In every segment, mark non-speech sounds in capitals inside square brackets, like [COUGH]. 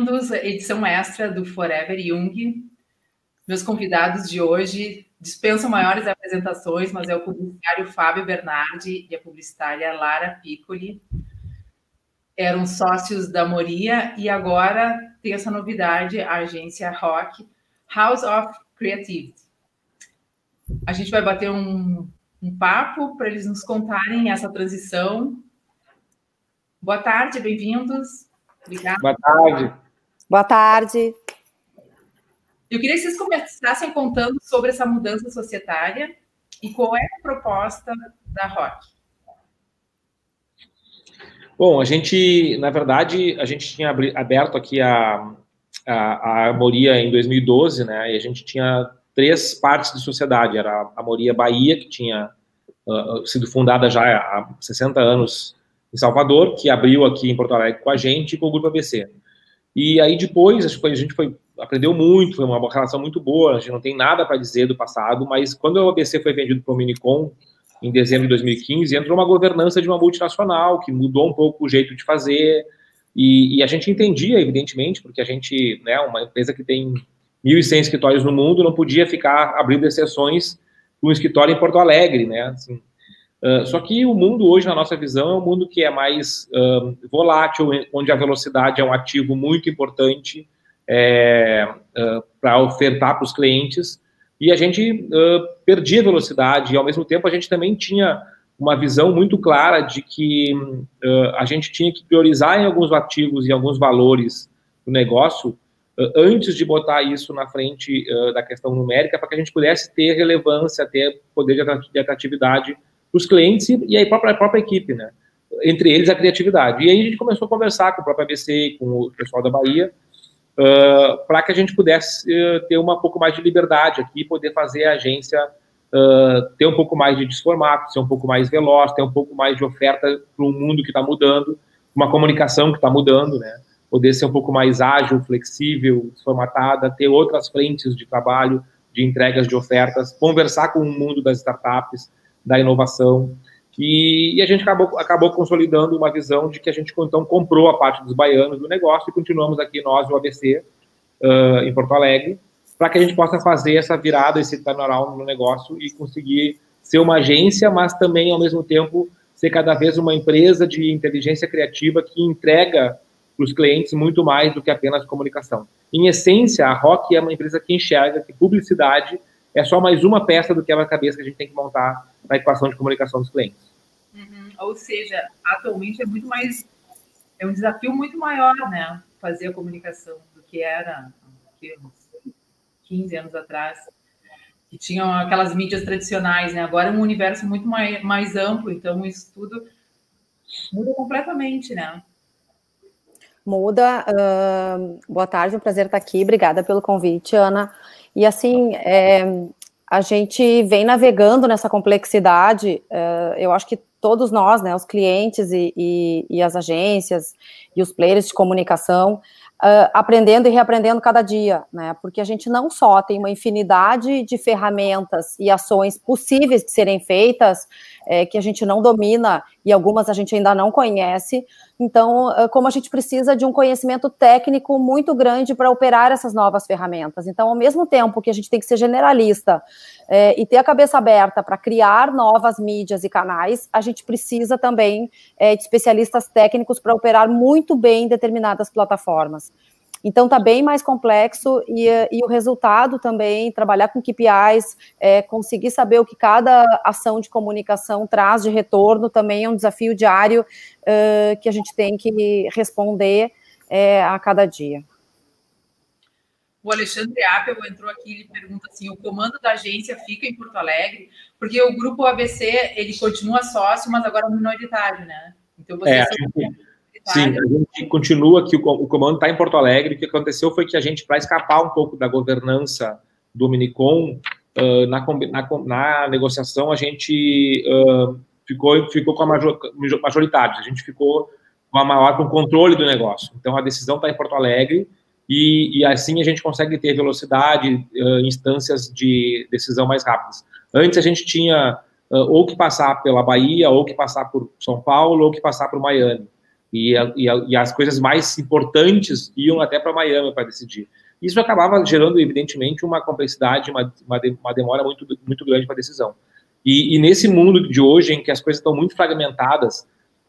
bem-vindos à edição extra do Forever Young. Meus convidados de hoje dispensam maiores apresentações, mas é o publicitário Fábio Bernardi e a publicitária Lara Piccoli. Eram sócios da Moria e agora tem essa novidade, a agência Rock, House of Creativity. A gente vai bater um, um papo para eles nos contarem essa transição. Boa tarde, bem-vindos. Obrigada. Boa tarde. Boa tarde. Eu queria que vocês começassem contando sobre essa mudança societária e qual é a proposta da ROC. Bom, a gente, na verdade, a gente tinha aberto aqui a, a, a Moria em 2012, né? E a gente tinha três partes de sociedade. Era a Moria Bahia, que tinha uh, sido fundada já há 60 anos em Salvador, que abriu aqui em Porto Alegre com a gente e com o Grupo ABC. E aí depois, acho que a gente foi aprendeu muito, foi uma relação muito boa, a gente não tem nada para dizer do passado, mas quando o ABC foi vendido para o Minicom, em dezembro de 2015, entrou uma governança de uma multinacional, que mudou um pouco o jeito de fazer, e, e a gente entendia, evidentemente, porque a gente, né, uma empresa que tem 1.100 escritórios no mundo, não podia ficar abrindo exceções para um escritório em Porto Alegre, né, assim, Uh, só que o mundo hoje, na nossa visão, é um mundo que é mais uh, volátil, onde a velocidade é um ativo muito importante é, uh, para ofertar para os clientes, e a gente perdia velocidade, e ao mesmo tempo a gente também tinha uma visão muito clara de que a gente tinha que priorizar em alguns ativos e alguns valores do negócio antes de botar isso na frente da questão numérica, para que a gente pudesse ter relevância, ter poder de atratividade os clientes e a própria, a própria equipe, né? Entre eles a criatividade. E aí a gente começou a conversar com o próprio ABC, com o pessoal da Bahia, uh, para que a gente pudesse uh, ter uma pouco mais de liberdade aqui, poder fazer a agência uh, ter um pouco mais de desformato, ser um pouco mais veloz, ter um pouco mais de oferta para um mundo que está mudando, uma comunicação que está mudando, né? Poder ser um pouco mais ágil, flexível, desformatada, ter outras frentes de trabalho, de entregas de ofertas, conversar com o mundo das startups, da inovação. E, e, a gente acabou, acabou consolidando uma visão de que a gente, então, comprou a parte dos baianos do negócio e continuamos aqui, nós, o ABC, uh, em Porto Alegre, para que a gente possa fazer essa virada, esse turnaround no negócio e conseguir ser uma agência, mas também, ao mesmo tempo, ser cada vez uma empresa de inteligência criativa que entrega para os clientes muito mais do que apenas comunicação. Em essência, a Rock é uma empresa que enxerga que publicidade é só mais uma peça do quebra-cabeça que a gente tem que montar na equação de comunicação dos clientes. Uhum. Ou seja, atualmente é muito mais, é um desafio muito maior, né? Fazer a comunicação do que era que, 15 anos atrás, que tinham aquelas mídias tradicionais, né? Agora é um universo muito mais, mais amplo, então isso tudo muda completamente, né? Muda. Uh, boa tarde, um prazer estar aqui. Obrigada pelo convite, Ana. E assim, é, a gente vem navegando nessa complexidade. É, eu acho que todos nós, né, os clientes e, e, e as agências e os players de comunicação, Uh, aprendendo e reaprendendo cada dia, né? Porque a gente não só tem uma infinidade de ferramentas e ações possíveis de serem feitas, é, que a gente não domina e algumas a gente ainda não conhece. Então, uh, como a gente precisa de um conhecimento técnico muito grande para operar essas novas ferramentas. Então, ao mesmo tempo que a gente tem que ser generalista é, e ter a cabeça aberta para criar novas mídias e canais, a gente precisa também é, de especialistas técnicos para operar muito bem determinadas plataformas. Então está bem mais complexo e, e, o resultado também, trabalhar com KPIs, é, conseguir saber o que cada ação de comunicação traz de retorno, também é um desafio diário uh, que a gente tem que responder é, a cada dia. O Alexandre Apple entrou aqui e pergunta assim: o comando da agência fica em Porto Alegre, porque o grupo ABC ele continua sócio, mas agora minoritário, né? Então você é, Sim, a gente continua aqui, o comando está em Porto Alegre. O que aconteceu foi que a gente, para escapar um pouco da governança do Minicom, uh, na, na, na, negociação, a gente uh, ficou, ficou com a major, majoritária, a gente ficou com a maior com o controle do negócio. Então, a decisão está em Porto Alegre e, e, assim a gente consegue ter velocidade, uh, instâncias de decisão mais rápidas. Antes, a gente tinha ou que passar pela Bahia, ou que passar por São Paulo, ou que passar por Miami. E, e, e as coisas mais importantes iam até para Miami para decidir. Isso acabava gerando, evidentemente, uma complexidade, uma, uma demora muito, muito grande para a decisão. E, e, nesse mundo de hoje, em que as coisas estão muito fragmentadas,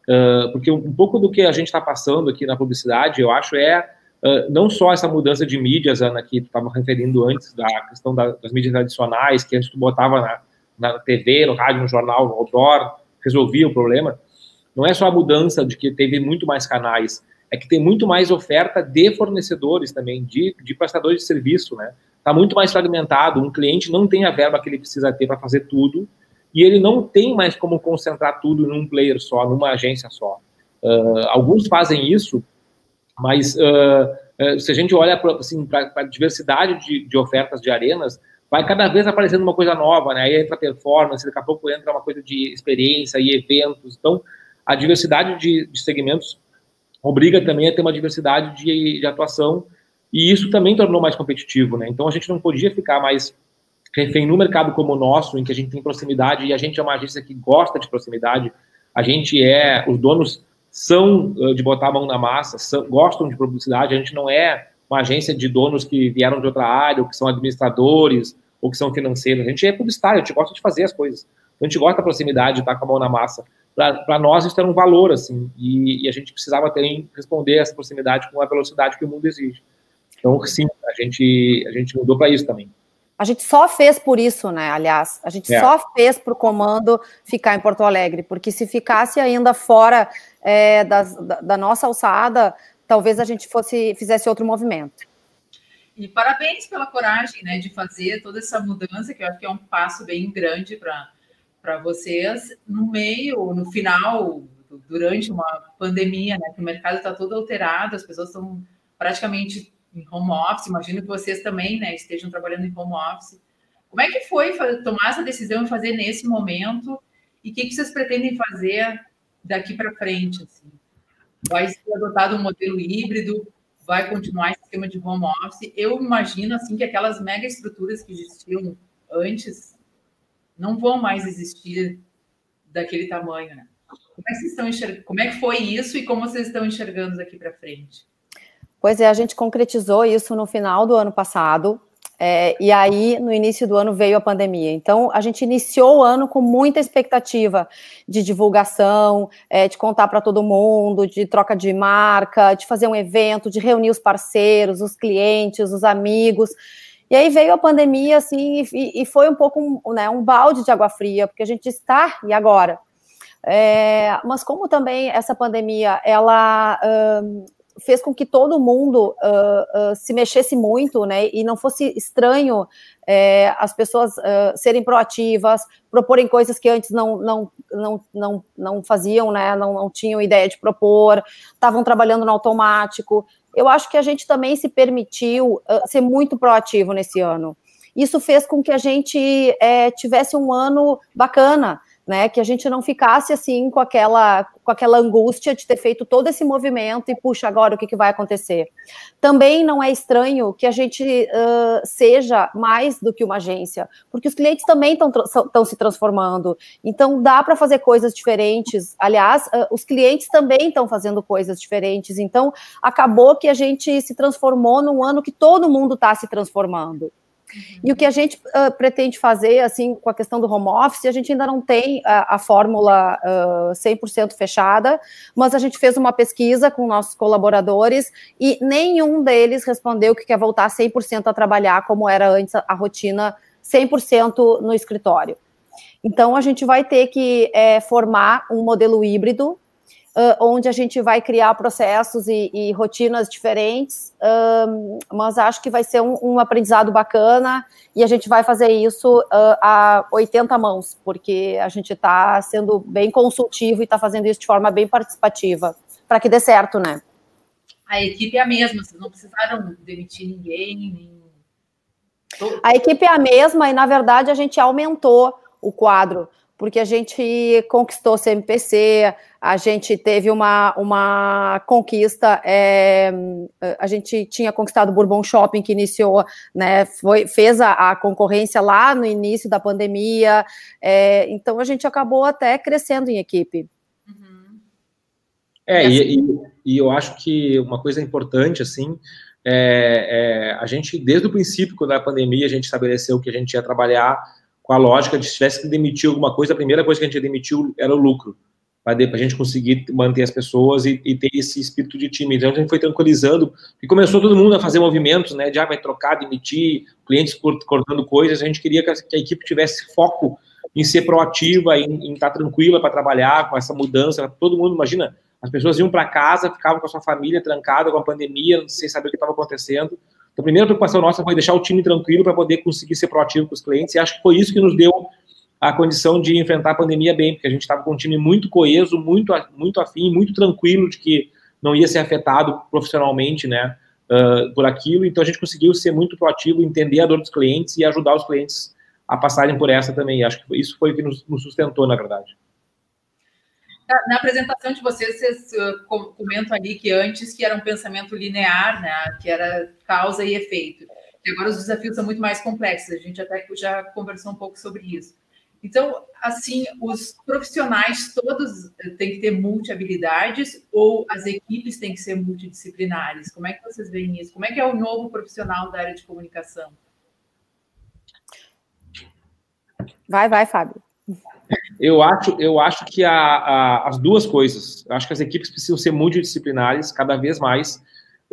uh, porque um pouco do que a gente está passando aqui na publicidade, eu acho, é uh, não só essa mudança de mídias, Ana, que tu estava referindo antes, da questão da, das mídias tradicionais, que antes tu botava na, na TV, no rádio, no jornal, no outdoor, resolvia o problema. Não é só a mudança de que teve muito mais canais, é que tem muito mais oferta de fornecedores também, de, de prestadores de serviço, né? Está muito mais fragmentado. Um cliente não tem a verba que ele precisa ter para fazer tudo e ele não tem mais como concentrar tudo num player só, numa agência só. Uh, alguns fazem isso, mas uh, uh, se a gente olha para assim, a diversidade de, de, ofertas de arenas, vai cada vez aparecendo uma coisa nova, né? Aí entra performance, daqui a pouco entra uma coisa de experiência e eventos. Então, a diversidade de, de segmentos obriga também a ter uma diversidade de, de, atuação e isso também tornou mais competitivo, né? Então a gente não podia ficar mais refém no mercado como o nosso, em que a gente tem proximidade e a gente é uma agência que gosta de proximidade. A gente é, os donos são de botar a mão na massa, são, gostam de publicidade. A gente não é uma agência de donos que vieram de outra área, ou que são administradores, ou que são financeiros. A gente é publicitário, a gente gosta de fazer as coisas. A gente gosta da proximidade, de estar com a mão na massa para nós isso era um valor, assim, e, e, a gente precisava também responder essa proximidade com a velocidade que o mundo exige. Então, sim, a gente, a gente mudou para isso também. A gente só fez por isso, né? Aliás, a gente é. só fez para o comando ficar em Porto Alegre, porque se ficasse ainda fora é, das, da, da, nossa alçada, talvez a gente fosse fizesse outro movimento. E parabéns pela coragem, né, de fazer toda essa mudança, que eu acho que é um passo bem grande para para vocês no meio, no final, durante uma pandemia, né? Que o mercado está todo alterado, as pessoas estão praticamente em home office. Imagino que vocês também, né, estejam trabalhando em home office. Como é que foi tomar essa decisão e fazer nesse momento? E o que, que vocês pretendem fazer daqui para frente? Assim? Vai ser adotado um modelo híbrido? Vai continuar esse sistema de home office? Eu imagino assim que aquelas mega estruturas que existiam antes não vão mais existir daquele tamanho, né? Como é que, estão enxergando? Como é que foi isso e como vocês estão enxergando daqui para frente? Pois é, a gente concretizou isso no final do ano passado, é, e aí, no início do ano, veio a pandemia. Então, a gente iniciou o ano com muita expectativa de divulgação, é, de contar para todo mundo, de troca de marca, de fazer um evento, de reunir os parceiros, os clientes, os amigos. E aí veio a pandemia, assim, e, e foi um pouco um, né, um balde de água fria, porque a gente está, e agora? É, mas como também essa pandemia, ela um, fez com que todo mundo uh, uh, se mexesse muito, né, e não fosse estranho é, as pessoas uh, serem proativas, proporem coisas que antes não, não, não, não, não faziam, né, não, não tinham ideia de propor, estavam trabalhando no automático eu acho que a gente também se permitiu uh, ser muito proativo nesse ano. Isso fez com que a gente é, tivesse um ano bacana, né? Que a gente não ficasse assim com aquela, com aquela angústia de ter feito todo esse movimento e puxa agora o que, que vai acontecer. Também não é estranho que a gente uh, seja mais do que uma agência, porque os clientes também estão se transformando. Então dá para fazer coisas diferentes. Aliás, uh, os clientes também estão fazendo coisas diferentes. Então acabou que a gente se transformou num ano que todo mundo está se transformando. E o que a gente uh, pretende fazer, assim, com a questão do home office, a gente ainda não tem a, a fórmula uh, 100% fechada, mas a gente fez uma pesquisa com nossos colaboradores e nenhum deles respondeu que quer voltar 100% a trabalhar como era antes a, a rotina 100% no escritório. Então, a gente vai ter que é, formar um modelo híbrido uh, onde a gente vai criar processos e, e rotinas diferentes, mas acho que vai ser um, um, aprendizado bacana e a gente vai fazer isso uh, a 80 mãos, porque a gente está sendo bem consultivo e está fazendo isso de forma bem participativa, para que dê certo, né? A equipe é a mesma, vocês não precisaram demitir ninguém, nem... A equipe é a mesma e, na verdade, a gente aumentou o quadro porque a gente conquistou CMPC, a gente teve uma, uma conquista, é, a gente tinha conquistado o Bourbon Shopping, que iniciou, né, foi, fez a, a concorrência lá no início da pandemia, é, então a gente acabou até crescendo em equipe. Uhum. É, e, e, e, eu acho que uma coisa importante, assim, é, é, a gente, desde o princípio, quando a pandemia, a gente estabeleceu que a gente ia trabalhar com a lógica de se tivesse que demitir alguma coisa, a primeira coisa que a gente demitiu era o lucro, para a gente conseguir manter as pessoas e, e, ter esse espírito de time. Então a gente foi tranquilizando e começou todo mundo a fazer movimentos, né, de ah, vai trocar, demitir, clientes cortando coisas. A gente queria que a, que a equipe tivesse foco em ser proativa, em, em estar tranquila para trabalhar com essa mudança. Todo mundo, imagina, as pessoas iam para casa, ficavam com a sua família trancada com a pandemia, sem saber o que estava acontecendo. Então, a primeira preocupação nossa foi deixar o time tranquilo para poder conseguir ser proativo com os clientes, e acho que foi isso que nos deu a condição de enfrentar a pandemia bem, porque a gente estava com um time muito coeso, muito, muito afim, muito tranquilo de que não ia ser afetado profissionalmente, né, uh, por aquilo. Então, a gente conseguiu ser muito proativo, entender a dor dos clientes e ajudar os clientes a passarem por essa também. E acho que isso foi o que nos, nos sustentou, na verdade. Na apresentação de vocês, vocês uh, comentam ali que antes que era um pensamento linear, né, que era causa e efeito. E agora os desafios são muito mais complexos. A gente até já conversou um pouco sobre isso. Então, assim, os profissionais todos têm que ter multi-habilidades ou as equipes têm que ser multidisciplinares? Como é que vocês veem isso? Como é que é o novo profissional da área de comunicação? Vai, vai, Fábio. Eu acho, eu acho que a, a, as duas coisas. Eu acho que as equipes precisam ser multidisciplinares, cada vez mais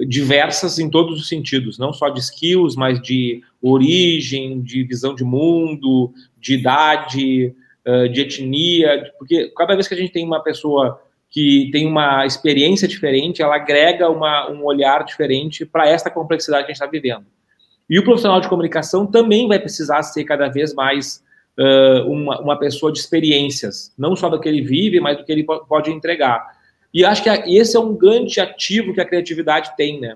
diversas em todos os sentidos, não só de skills, mas de origem, de visão de mundo, de idade, de etnia, porque cada vez que a gente tem uma pessoa que tem uma experiência diferente, ela agrega uma, um olhar diferente para esta complexidade que a gente está vivendo. E o profissional de comunicação também vai precisar ser cada vez mais uh, uma, uma pessoa de experiências, não só do que ele vive, mas do que ele pode entregar. E acho que esse é um grande ativo que a criatividade tem, né?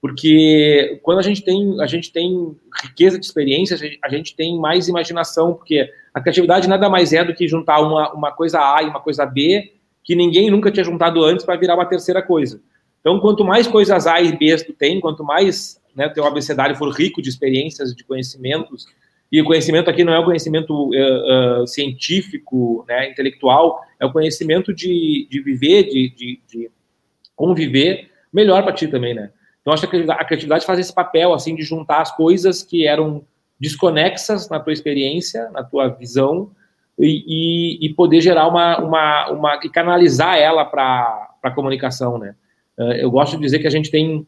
Porque quando a gente tem, a gente tem riqueza de experiências, a gente tem mais imaginação, porque a criatividade nada mais é do que juntar uma, uma coisa A e uma coisa B que ninguém nunca tinha juntado antes para virar uma terceira coisa. Então, quanto mais coisas A e B tu tem, quanto mais né, teu abecedário for rico de experiências, de conhecimentos, e o conhecimento aqui não é o conhecimento uh, uh, científico, né, intelectual, é o conhecimento de, de viver, de, de, de conviver melhor para ti também, né? Então, acho que a criatividade faz esse papel, assim, de juntar as coisas que eram desconexas na tua experiência, na tua visão, e, e, e poder gerar uma, uma, uma, e canalizar ela para a comunicação, né? Uh, eu gosto de dizer que a gente tem,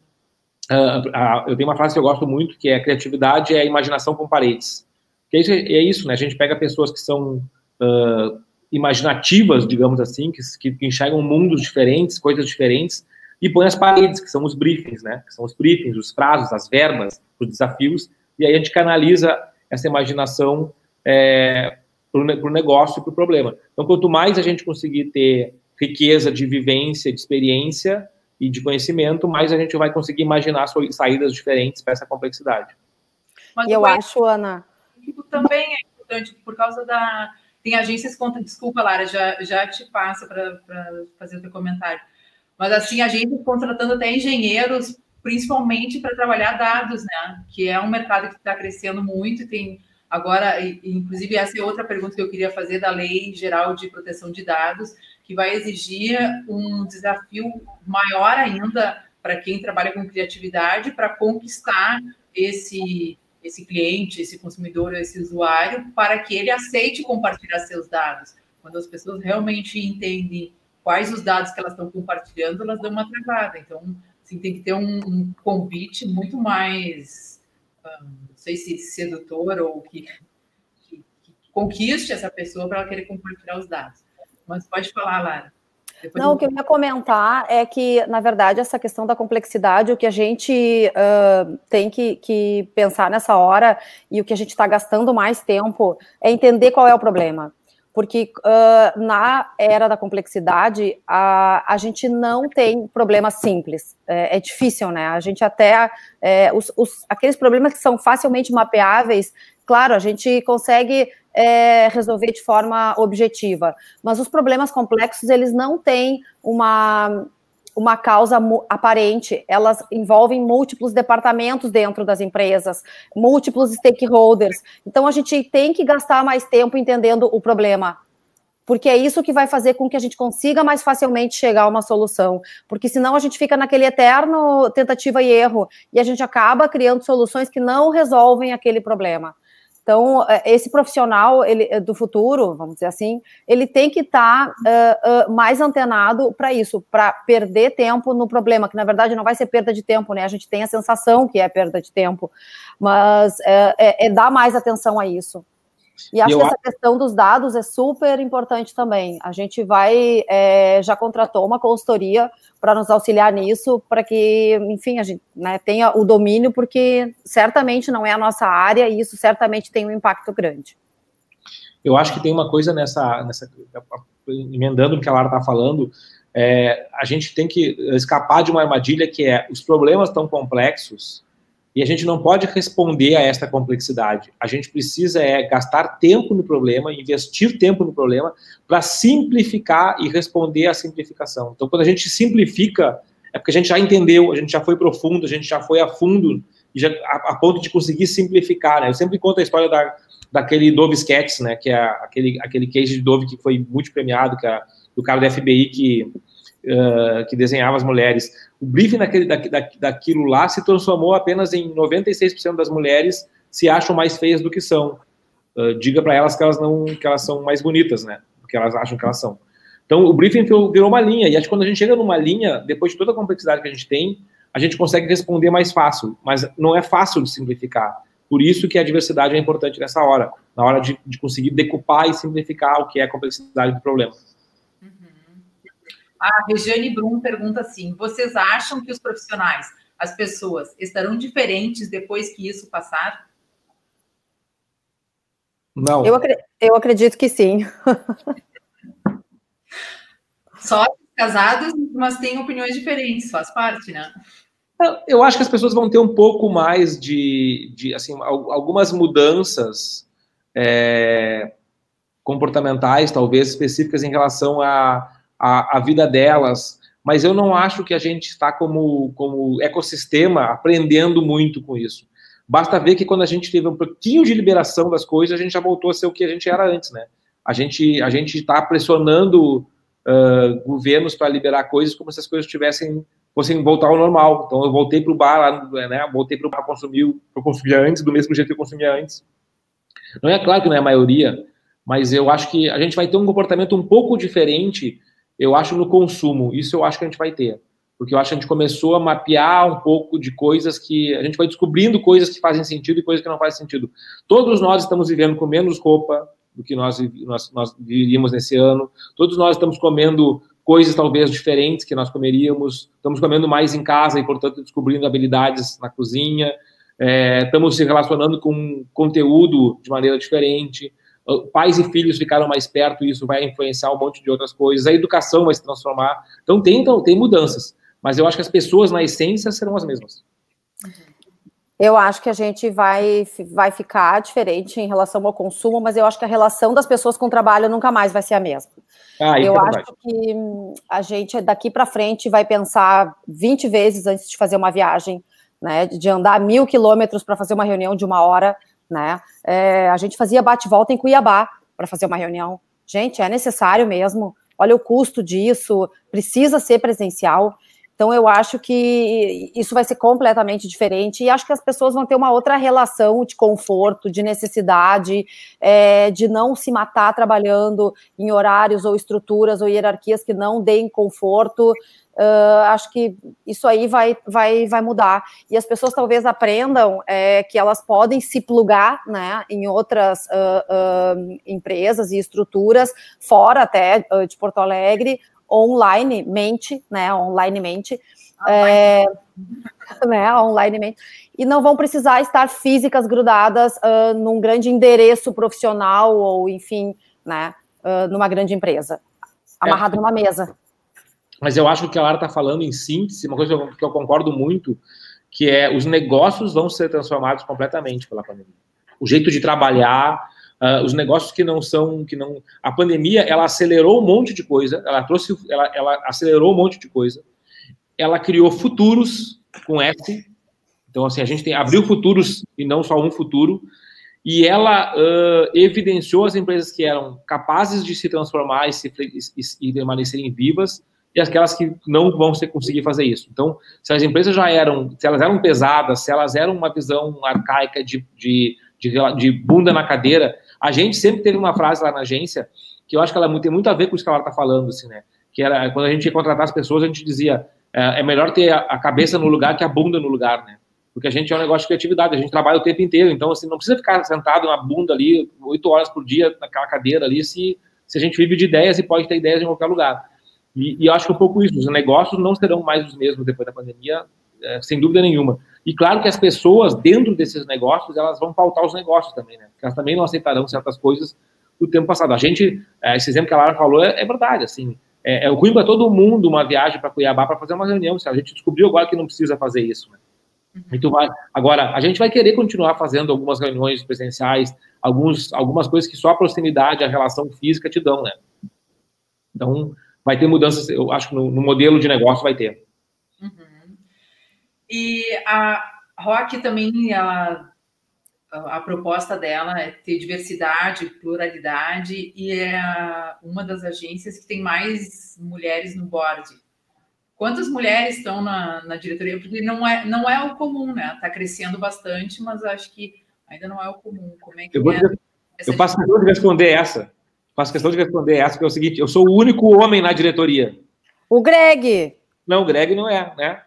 eu tenho uma frase que eu gosto muito, que é criatividade é imaginação com paredes. Que é isso, é isso, né? A gente pega pessoas que são uh, imaginativas, digamos assim, que, que, enxergam mundos diferentes, coisas diferentes, e põe as paredes, que são os briefings, né? Que são os briefings, os prazos, as verbas, os desafios, e aí a gente canaliza essa imaginação é, para o negócio e para o problema. Então, quanto mais a gente conseguir ter riqueza de vivência, de experiência e de conhecimento, mais a gente vai conseguir imaginar saídas diferentes para essa complexidade. Mas eu acho, Ana, também é importante por causa da. Tem agências contra. Desculpa, Lara, já, já te passa para fazer o teu comentário. Mas assim, agências contratando até engenheiros, principalmente para trabalhar dados, né? Que é um mercado que está crescendo muito e tem. Agora, inclusive, essa é outra pergunta que eu queria fazer da Lei Geral de Proteção de Dados, que vai exigir um desafio maior ainda para quem trabalha com criatividade para conquistar esse esse cliente, esse consumidor, esse usuário, para que ele aceite compartilhar seus dados. Quando as pessoas realmente entendem quais os dados que elas estão compartilhando, elas dão uma travada. Então, assim, tem que ter um, um convite muito mais, um, não sei se sedutor ou que, que, que conquiste essa pessoa para ela querer compartilhar os dados. Mas pode falar, Lara. Depois Não, eu... o que eu ia comentar é que, na verdade, essa questão da complexidade, o que a gente uh, tem que, que, pensar nessa hora e o que a gente está gastando mais tempo é entender qual é o problema. Porque uh, na era da complexidade, a, a gente não tem problemas simples. É, é difícil, né? A gente até. É, os, os, aqueles problemas que são facilmente mapeáveis, claro, a gente consegue é, resolver de forma objetiva. Mas os problemas complexos, eles não têm uma, uma causa aparente, elas envolvem múltiplos departamentos dentro das empresas, múltiplos stakeholders. Então, a gente tem que gastar mais tempo entendendo o problema. porque é isso que vai fazer com que a gente consiga mais facilmente chegar a uma solução, porque senão a gente fica naquele eterno tentativa e erro e a gente acaba criando soluções que não resolvem aquele problema. Então, é, esse profissional ele, é, do futuro, vamos dizer assim, ele tem que estar tá, uh, uh, mais antenado para isso, para perder tempo no problema, que na verdade não vai ser perda de tempo, né? A gente tem a sensação que é perda de tempo, mas é, é, é dar mais atenção a isso. E acho eu... que essa questão dos dados é super importante também. A gente vai, é, já contratou uma consultoria para nos auxiliar nisso, para que, enfim, a gente né, tenha o domínio, porque certamente não é a nossa área e isso certamente tem um impacto grande. Eu acho que tem uma coisa nessa, nessa emendando o que a Lara está falando, é, a gente tem que escapar de uma armadilha que é os problemas tão complexos e a gente não pode responder a esta complexidade. A gente precisa é gastar tempo no problema, investir tempo no problema, para simplificar e responder à simplificação. Então, quando a gente simplifica, é porque a gente já entendeu, a gente já foi profundo, a gente já foi a fundo, já, a, a, ponto de conseguir simplificar. Né? Eu sempre conto a história da, daquele Dove Sketch, né? que é aquele, aquele case de Dove que foi muito premiado, que é do cara do FBI que uh, que desenhava as mulheres. O briefing daquele, da, da, daquilo lá se transformou apenas em 96% das mulheres se acham mais feias do que são. Uh, diga para elas que elas não que elas são mais bonitas, né? Do que elas acham que elas são. Então o briefing virou uma linha e acho que quando a gente chega numa linha, depois de toda a complexidade que a gente tem, a gente consegue responder mais fácil, mas não é fácil de simplificar. Por isso que a diversidade é importante nessa hora, na hora de, de conseguir decupar e simplificar o que é a complexidade do problema. A Regiane Brum pergunta assim: vocês acham que os profissionais, as pessoas, estarão diferentes depois que isso passar? Não. Eu, acredito, eu acredito que sim. [LAUGHS] Só casados, mas têm opiniões diferentes, faz parte, né? Eu acho que as pessoas vão ter um pouco mais de, de assim, algumas mudanças é, comportamentais, talvez específicas em relação a a, a vida delas, mas eu não acho que a gente está como, como ecossistema aprendendo muito com isso. Basta ver que quando a gente teve um pouquinho de liberação das coisas, a gente já voltou a ser o que a gente era antes, né? A gente a gente está pressionando uh, governos para liberar coisas como se as coisas tivessem fossem voltar ao normal. Então eu voltei para o bar, né? Voltei para o bar consumir, eu consumia antes do mesmo jeito que eu consumia antes. Não é claro que não é a maioria, mas eu acho que a gente vai ter um comportamento um pouco diferente eu acho no consumo. Isso eu acho que a gente vai ter. Porque eu acho que a gente começou a mapear um pouco de coisas que a gente vai descobrindo coisas que fazem sentido e coisas que não fazem sentido. Todos nós estamos vivendo com menos roupa do que nós, nós, nós vivíamos nesse ano. Todos nós estamos comendo coisas talvez diferentes que nós comeríamos. Estamos comendo mais em casa e, portanto, descobrindo habilidades na cozinha. É, estamos se relacionando com conteúdo de maneira diferente pais e filhos ficaram mais perto e isso vai influenciar um monte de outras coisas, a educação vai se transformar. Então tem, então, tem mudanças, mas eu acho que as pessoas na essência serão as mesmas. Eu acho que a gente vai, vai ficar diferente em relação ao consumo, mas eu acho que a relação das pessoas com o trabalho nunca mais vai ser a mesma. Ah, eu é acho que hum, a gente daqui para frente vai pensar 20 vezes antes de fazer uma viagem, né? De andar mil quilômetros para fazer uma reunião de uma hora né? É, a gente fazia bate-volta em Cuiabá para fazer uma reunião. Gente, é necessário mesmo. Olha o custo disso, precisa ser presencial. Então, eu acho que isso vai ser completamente diferente e acho que as pessoas vão ter uma outra relação de conforto, de necessidade, é, de não se matar trabalhando em horários ou estruturas ou hierarquias que não deem conforto. Uh, acho que isso aí vai, vai, vai mudar. E as pessoas talvez aprendam é, que elas podem se plugar né, em outras uh, uh, empresas e estruturas, fora até de Porto Alegre, online mente, né? Onlinemente. É, [LAUGHS] né, onlinemente, e não vão precisar estar físicas grudadas num grande endereço profissional ou, enfim, né, numa grande empresa, amarrado é. numa mesa. Mas eu acho que a Lara está falando em síntese, uma coisa que eu concordo muito, que é os negócios vão ser transformados completamente pela pandemia. O jeito de trabalhar, uh, os negócios que não são, que não, a pandemia ela acelerou um monte de coisa, ela trouxe, ela, ela acelerou um monte de coisa, ela criou futuros com S, então assim a gente tem abriu futuros e não só um futuro, e ela uh, evidenciou as empresas que eram capazes de se transformar e, se, e, e permanecerem vivas e aquelas que não vão conseguir fazer isso. Então, se as empresas já eram, se elas eram pesadas, se elas eram uma visão arcaica de, de, de, de bunda na cadeira, a gente sempre teve uma frase lá na agência que eu acho que ela tem muito a ver com isso que ela está falando, assim, né? Que era quando a gente ia contratar as pessoas, a gente dizia é, é melhor ter a, cabeça no lugar que a bunda no lugar, né? Porque a gente é um negócio de criatividade, a gente trabalha o tempo inteiro, então assim não precisa ficar sentado na bunda ali oito horas por dia naquela cadeira ali, se, se a gente vive de ideias e pode ter ideias em qualquer lugar. E, e eu acho que é um pouco isso, os negócios não serão mais os mesmos depois da pandemia, é, sem dúvida nenhuma. E claro que as pessoas dentro desses negócios, elas vão faltar os negócios também, né? Porque elas também não aceitarão certas coisas do tempo passado. A gente, é, esse exemplo que a Lara falou é, é verdade, assim, é, é ruim para todo mundo uma viagem para Cuiabá para fazer uma reunião. A gente descobriu agora que não precisa fazer isso. Né? Uhum. Então, vai, agora, a gente vai querer continuar fazendo algumas reuniões presenciais, alguns, algumas coisas que só a proximidade, a relação física te dão, né? Então, vai ter mudanças, eu acho que no, no modelo de negócio vai ter. E a Rock também, ela a proposta dela é ter diversidade, pluralidade e é uma das agências que tem mais mulheres no board. Quantas mulheres estão na, na diretoria? Porque não é, não é o comum, né? Está crescendo bastante, mas acho que ainda não é o comum. Como é que eu, vou, é eu faço questão de responder essa. Faço questão de responder essa, porque é o seguinte: eu sou o único homem na diretoria. O Greg. Não, o Greg não é, né?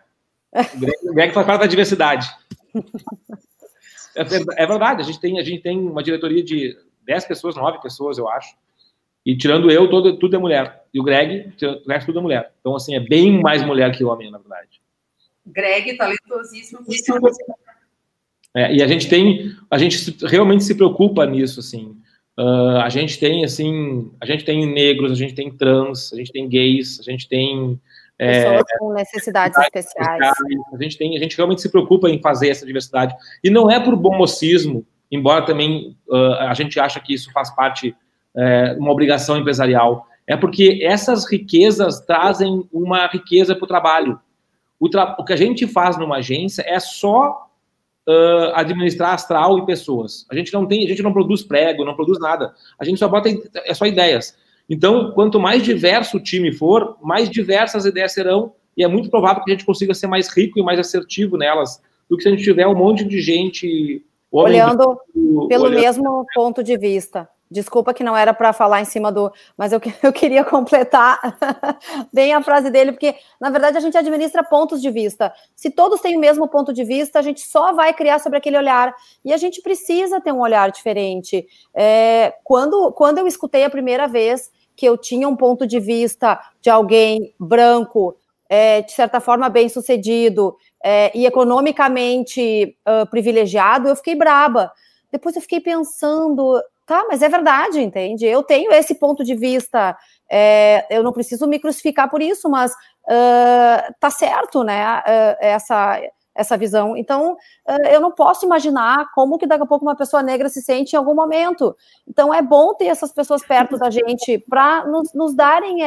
O Greg, o Greg faz parte da diversidade. [LAUGHS] É, é, verdade, a gente, tem, a gente tem uma diretoria de 10 pessoas, 9 pessoas, eu acho. E tirando eu, todo, tudo é mulher. E o Greg, o resto tudo é mulher. Então, assim, é bem mais mulher que homem, na verdade. Greg, talentosíssimo. [LAUGHS] É, e a gente tem, a gente realmente se preocupa nisso, assim. Uh, a gente tem, assim, a gente tem negros, a gente tem trans, a gente tem gays, a gente tem Pessoas é, com necessidades especiais. A gente, tem, a gente realmente se preocupa em fazer essa diversidade. E não é por bom mocismo, embora também uh, a gente acha que isso faz parte é, uma obrigação empresarial. É porque essas riquezas trazem uma riqueza para o trabalho. O que a gente faz numa agência é só uh, administrar astral e pessoas. A gente não tem, a gente não produz prego, não produz nada. A gente só bota é só ideias. Então, quanto mais diverso o time for, mais diversas ideias serão, e é muito provável que a gente consiga ser mais rico e mais assertivo nelas, do que se a gente tiver um monte de gente olhando pelo olhando. mesmo ponto de vista. Desculpa que não era para falar em cima do. Mas eu, [LAUGHS] eu queria completar [LAUGHS] bem a frase dele, porque, na verdade, a gente administra pontos de vista. Se todos têm o mesmo ponto de vista, a gente só vai criar sobre aquele olhar. E a gente precisa ter um olhar diferente. É, quando, quando eu escutei a primeira vez que eu tinha um ponto de vista de alguém branco, é, de certa forma bem sucedido é, e economicamente uh, privilegiado, eu fiquei braba. Depois eu fiquei pensando, Tá, mas é verdade, entende? Eu tenho esse ponto de vista, é, eu não preciso me crucificar por isso, mas uh, tá certo, né? Uh, essa, essa visão. Então, eu não posso imaginar como que daqui a pouco uma pessoa negra se sente em algum momento. Então, é bom ter essas pessoas perto da gente para nos, nos darem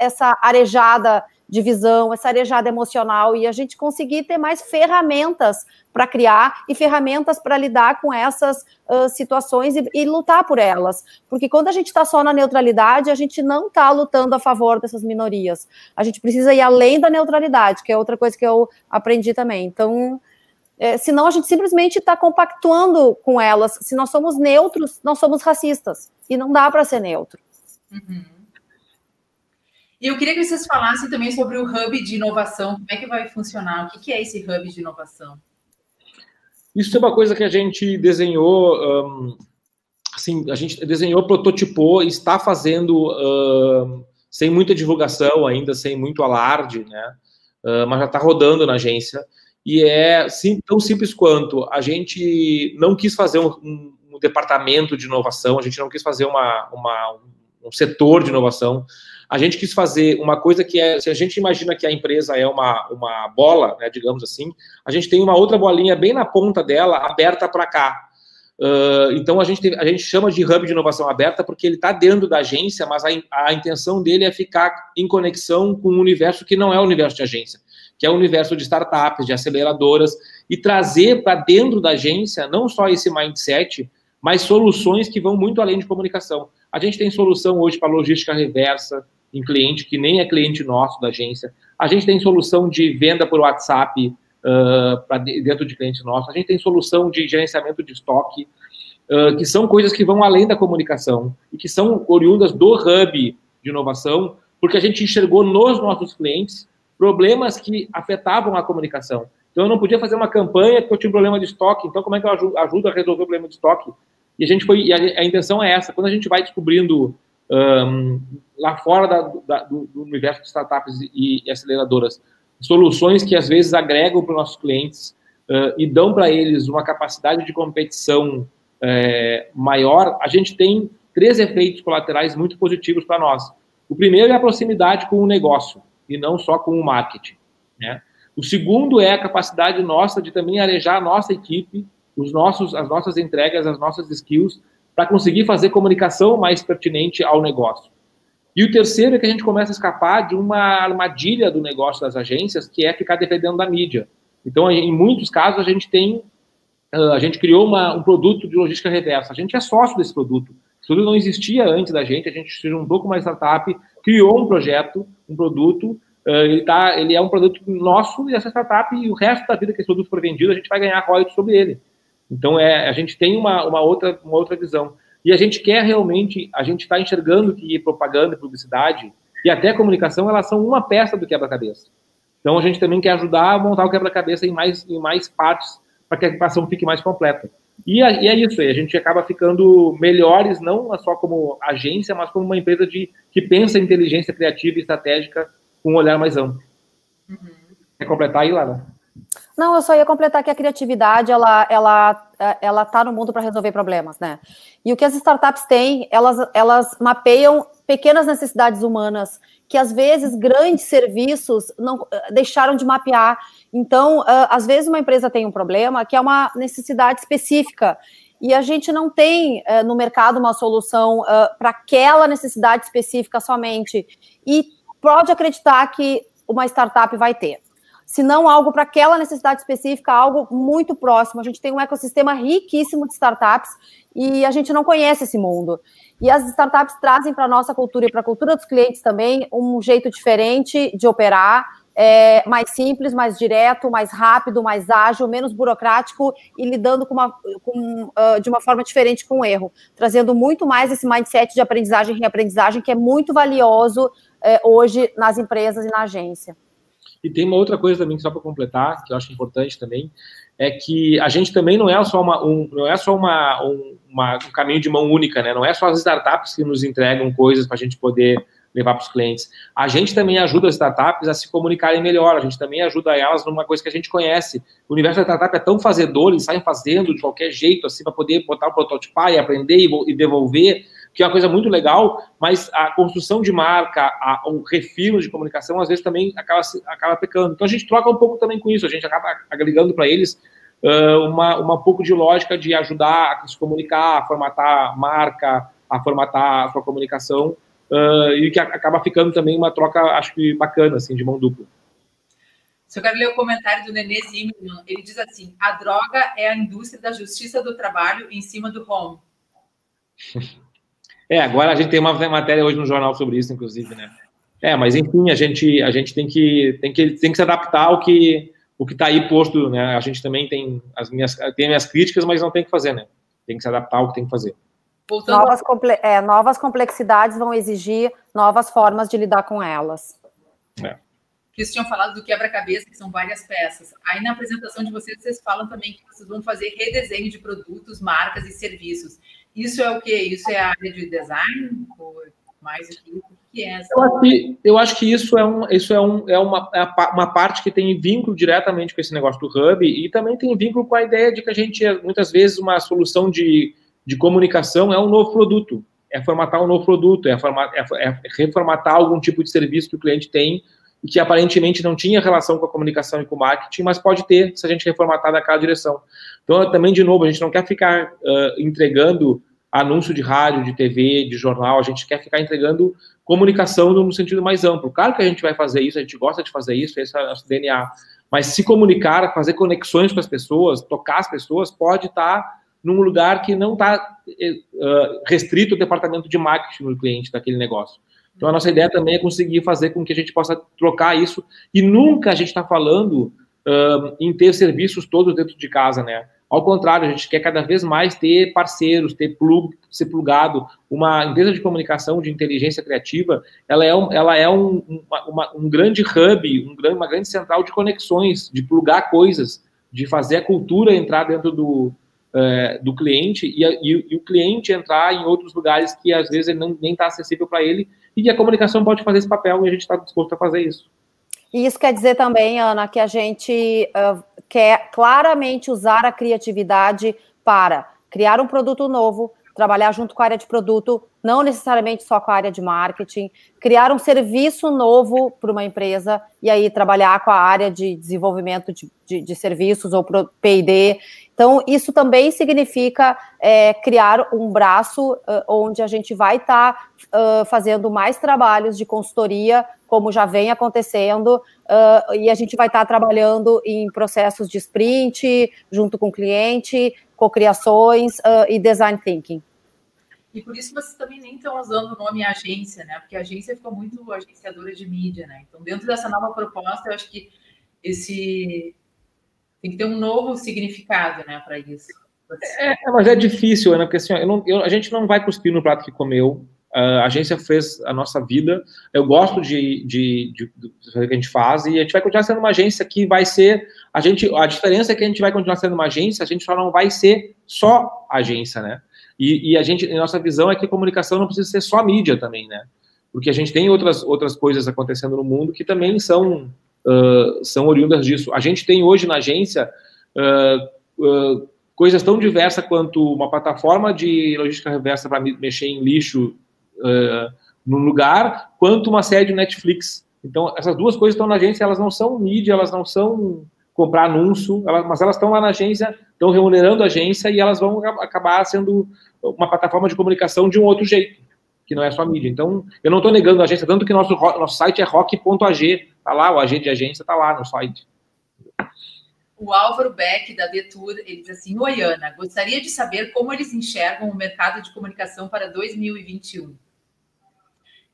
essa arejada de visão, essa arejada emocional e a gente conseguir ter mais ferramentas para criar e ferramentas para lidar com essas uh, situações e, e, lutar por elas. Porque quando a gente está só na neutralidade, a gente não está lutando a favor dessas minorias. A gente precisa ir além da neutralidade, que é outra coisa que eu aprendi também. Então, é, senão a gente simplesmente está compactuando com elas. Se nós somos neutros, nós somos racistas. E não dá para ser neutro. Uhum. E eu queria que vocês falassem também sobre o hub de inovação. Como é que vai funcionar? O que é esse hub de inovação? Isso é uma coisa que a gente desenhou, assim, a gente desenhou, prototipou, está fazendo sem muita divulgação ainda, sem muito alarde, né? Mas já está rodando na agência. E é tão simples quanto a gente não quis fazer um, um, um departamento de inovação, a gente não quis fazer uma, uma um setor de inovação a gente quis fazer uma coisa que é, se a gente imagina que a empresa é uma, uma bola, né, digamos assim, a gente tem uma outra bolinha bem na ponta dela, aberta para cá. Uh, então a gente, a gente chama de hub de inovação aberta porque ele está dentro da agência, mas a, a intenção dele é ficar em conexão com um universo que não é o universo de agência, que é o universo de startups, de aceleradoras, e trazer para dentro da agência não só esse mindset mas soluções que vão muito além de comunicação. A gente tem solução hoje para logística reversa em cliente que nem é cliente nosso da agência. A gente tem solução de venda por WhatsApp uh, dentro de cliente nosso. A gente tem solução de gerenciamento de estoque, uh, que são coisas que vão além da comunicação e que são oriundas do hub de inovação, porque a gente enxergou nos nossos clientes problemas que afetavam a comunicação. Então, eu não podia fazer uma campanha porque eu tinha um problema de estoque. Então, como é que eu ajudo, a resolver o problema de estoque? E a gente foi, a, a intenção é essa. Quando a gente vai descobrindo um, lá fora da, da, do, do, universo de startups e, e, aceleradoras soluções que às vezes agregam para os nossos clientes uh, e dão para eles uma capacidade de competição uh, maior, a gente tem três efeitos colaterais muito positivos para nós. O primeiro é a proximidade com o negócio e não só com o marketing. Né? O segundo é a capacidade nossa de também arejar a nossa equipe, os nossos, as nossas entregas, as nossas skills, para conseguir fazer comunicação mais pertinente ao negócio. E o terceiro é que a gente começa a escapar de uma armadilha do negócio das agências, que é ficar dependendo da mídia. Então, em muitos casos, a gente tem, a gente criou uma, um produto de logística reversa. A gente é sócio desse produto. Esse produto não existia antes da gente, a gente se juntou com uma startup, criou um projeto, um produto, ele, tá, ele é um produto nosso e essa startup, e o resto da vida que esse produto for vendido, a gente vai ganhar royalties sobre ele. Então, é, a gente tem uma, uma, outra, uma outra visão. E a gente quer realmente, a gente está enxergando que propaganda, publicidade e até comunicação, elas são uma peça do quebra-cabeça. Então, a gente também quer ajudar a montar o quebra-cabeça em mais, em mais partes para que a equação fique mais completa. E, é, e é isso aí, a gente acaba ficando melhores, não só como agência, mas como uma empresa de, que pensa em inteligência criativa e estratégica com um olhar mais amplo. Uhum. Quer completar aí, Lara? Não, eu só ia completar que a criatividade, ela, ela, ela tá no mundo para resolver problemas, né? E o que as startups têm, elas, elas mapeiam pequenas necessidades humanas que às vezes grandes serviços não deixaram de mapear. Então, às vezes uma empresa tem um problema que é uma necessidade específica e a gente não tem no mercado uma solução para aquela necessidade específica somente. E pode acreditar que uma startup vai ter se não algo para aquela necessidade específica, algo muito próximo. A gente tem um ecossistema riquíssimo de startups e a gente não conhece esse mundo. E as startups trazem para a nossa cultura e para a cultura dos clientes também um jeito diferente de operar, é, mais simples, mais direto, mais rápido, mais ágil, menos burocrático e lidando com uma, com, uh, de uma forma diferente com o erro, trazendo muito mais esse mindset de aprendizagem e reaprendizagem que é muito valioso é, hoje nas empresas e na agência. E tem uma outra coisa também, só para completar, que eu acho importante também, é que a gente também não é só, uma, um, não é só uma, um, uma, um caminho de mão única, né? Não é só as startups que nos entregam coisas para a gente poder levar para os clientes. A gente também ajuda as startups a se comunicarem melhor, a gente também ajuda elas numa coisa que a gente conhece. O universo da startup é tão fazedor, eles saem fazendo de qualquer jeito, assim, para poder botar o prototipar e aprender e, e devolver que é uma coisa muito legal, mas a construção de marca, a, o refino de comunicação, às vezes também acaba, acaba pecando. Então a gente troca um pouco também com isso, a gente acaba agregando para eles uh, uma, uma pouco de lógica de ajudar a se comunicar, a formatar marca, a formatar a sua comunicação, uh, e que acaba ficando também uma troca, acho que bacana, assim, de mão dupla. Se eu quero ler o comentário do Nenê Zimmermann, ele diz assim: a droga é a indústria da justiça do trabalho em cima do home. [LAUGHS] É, agora a gente tem uma matéria hoje no jornal sobre isso, inclusive, né? É, mas enfim, a gente, a gente tem, que, tem, que, tem que se adaptar ao que o que está aí posto, né? A gente também tem as minhas, tem minhas críticas, mas não tem que fazer, né? Tem que se adaptar ao que tem que fazer. Novas, comple é, novas complexidades vão exigir novas formas de lidar com elas. É. Vocês tinham falado do quebra-cabeça, que são várias peças. Aí na apresentação de vocês, vocês falam também que vocês vão fazer redesenho de produtos, marcas e serviços. Isso é o quê? Isso é a área de design? Ou mais aquilo? O que é? Eu acho que, eu acho que isso é, um, isso é, um, é uma, é uma parte que tem vínculo diretamente com esse negócio do hub e também tem vínculo com a ideia de que a gente, muitas vezes, uma solução de, de comunicação é um novo produto. É formatar um novo produto, é, formatar, é, é reformatar algum tipo de serviço que o cliente tem que aparentemente não tinha relação com a comunicação e com o marketing, mas pode ter se a gente reformatar naquela direção. Então, também, de novo, a gente não quer ficar uh, entregando anúncio de rádio, de TV, de jornal, a gente quer ficar entregando comunicação no sentido mais amplo. Claro que a gente vai fazer isso, a gente gosta de fazer isso, esse é o nosso DNA, mas se comunicar, fazer conexões com as pessoas, tocar as pessoas, pode estar num lugar que não está uh, restrito ao departamento de marketing do cliente daquele negócio. Então, a nossa ideia também é conseguir fazer com que a gente possa trocar isso. E nunca a gente está falando em ter serviços todos dentro de casa, né? Ao contrário, a gente quer cada vez mais ter parceiros, ter plug, ser plugado. Uma empresa de comunicação, de inteligência criativa, ela é um, ela é um, uma, um grande hub, um, uma grande central de conexões, de plugar coisas, de fazer a cultura entrar dentro do, é, do cliente e, e, e, o cliente entrar em outros lugares que às vezes não, nem está acessível para ele e a comunicação pode fazer esse papel e a gente está disposto a fazer isso. E isso quer dizer também, Ana, que a gente uh, quer claramente usar a criatividade para criar um produto novo, trabalhar junto com a área de produto, não necessariamente só com a área de marketing, criar um serviço novo para uma empresa e aí trabalhar com a área de desenvolvimento de, de, de serviços ou P&D. Então, isso também significa é, criar um braço uh, onde a gente vai estar tá, uh, fazendo mais trabalhos de consultoria, como já vem acontecendo, uh, e a gente vai estar tá trabalhando em processos de sprint, junto com o cliente, cocriações e design thinking. E por isso vocês também nem estão usando o nome agência, né? Porque a agência ficou muito agenciadora de mídia, né? Então, dentro dessa nova proposta, eu acho que esse tem que ter um novo significado, né, para isso. É, é, mas é difícil, Ana, porque assim, eu não, eu, a gente não vai cuspir no prato que comeu. a agência fez a nossa vida. Eu gosto de, de, de, de fazer o que a gente faz e a gente vai continuar sendo uma agência que vai ser. A, gente, a diferença é que a gente vai continuar sendo uma agência, a gente só não vai ser só agência, né? E, e, a gente, a nossa visão é que comunicação não precisa ser só mídia também, né? Porque a gente tem outras, outras coisas acontecendo no mundo que também são, uh, são oriundas disso. A gente tem hoje na agência uh, uh, coisas tão diversas quanto uma plataforma de logística reversa para mexer em lixo uh, no lugar, quanto uma série de Netflix. Então, essas duas coisas estão na agência, elas não são mídia, elas não são comprar anúncio, elas, mas elas estão lá na agência, estão remunerando a agência e elas vão acabar sendo uma plataforma de comunicação de um outro jeito, que não é só mídia. Então, eu não estou negando a agência, tanto que nosso, nosso site é rock.ag, tá lá, o AG de agência está lá no site. O Álvaro Beck, da Detour, ele diz assim, Oi, Ana, gostaria de saber como eles enxergam o mercado de comunicação para 2021.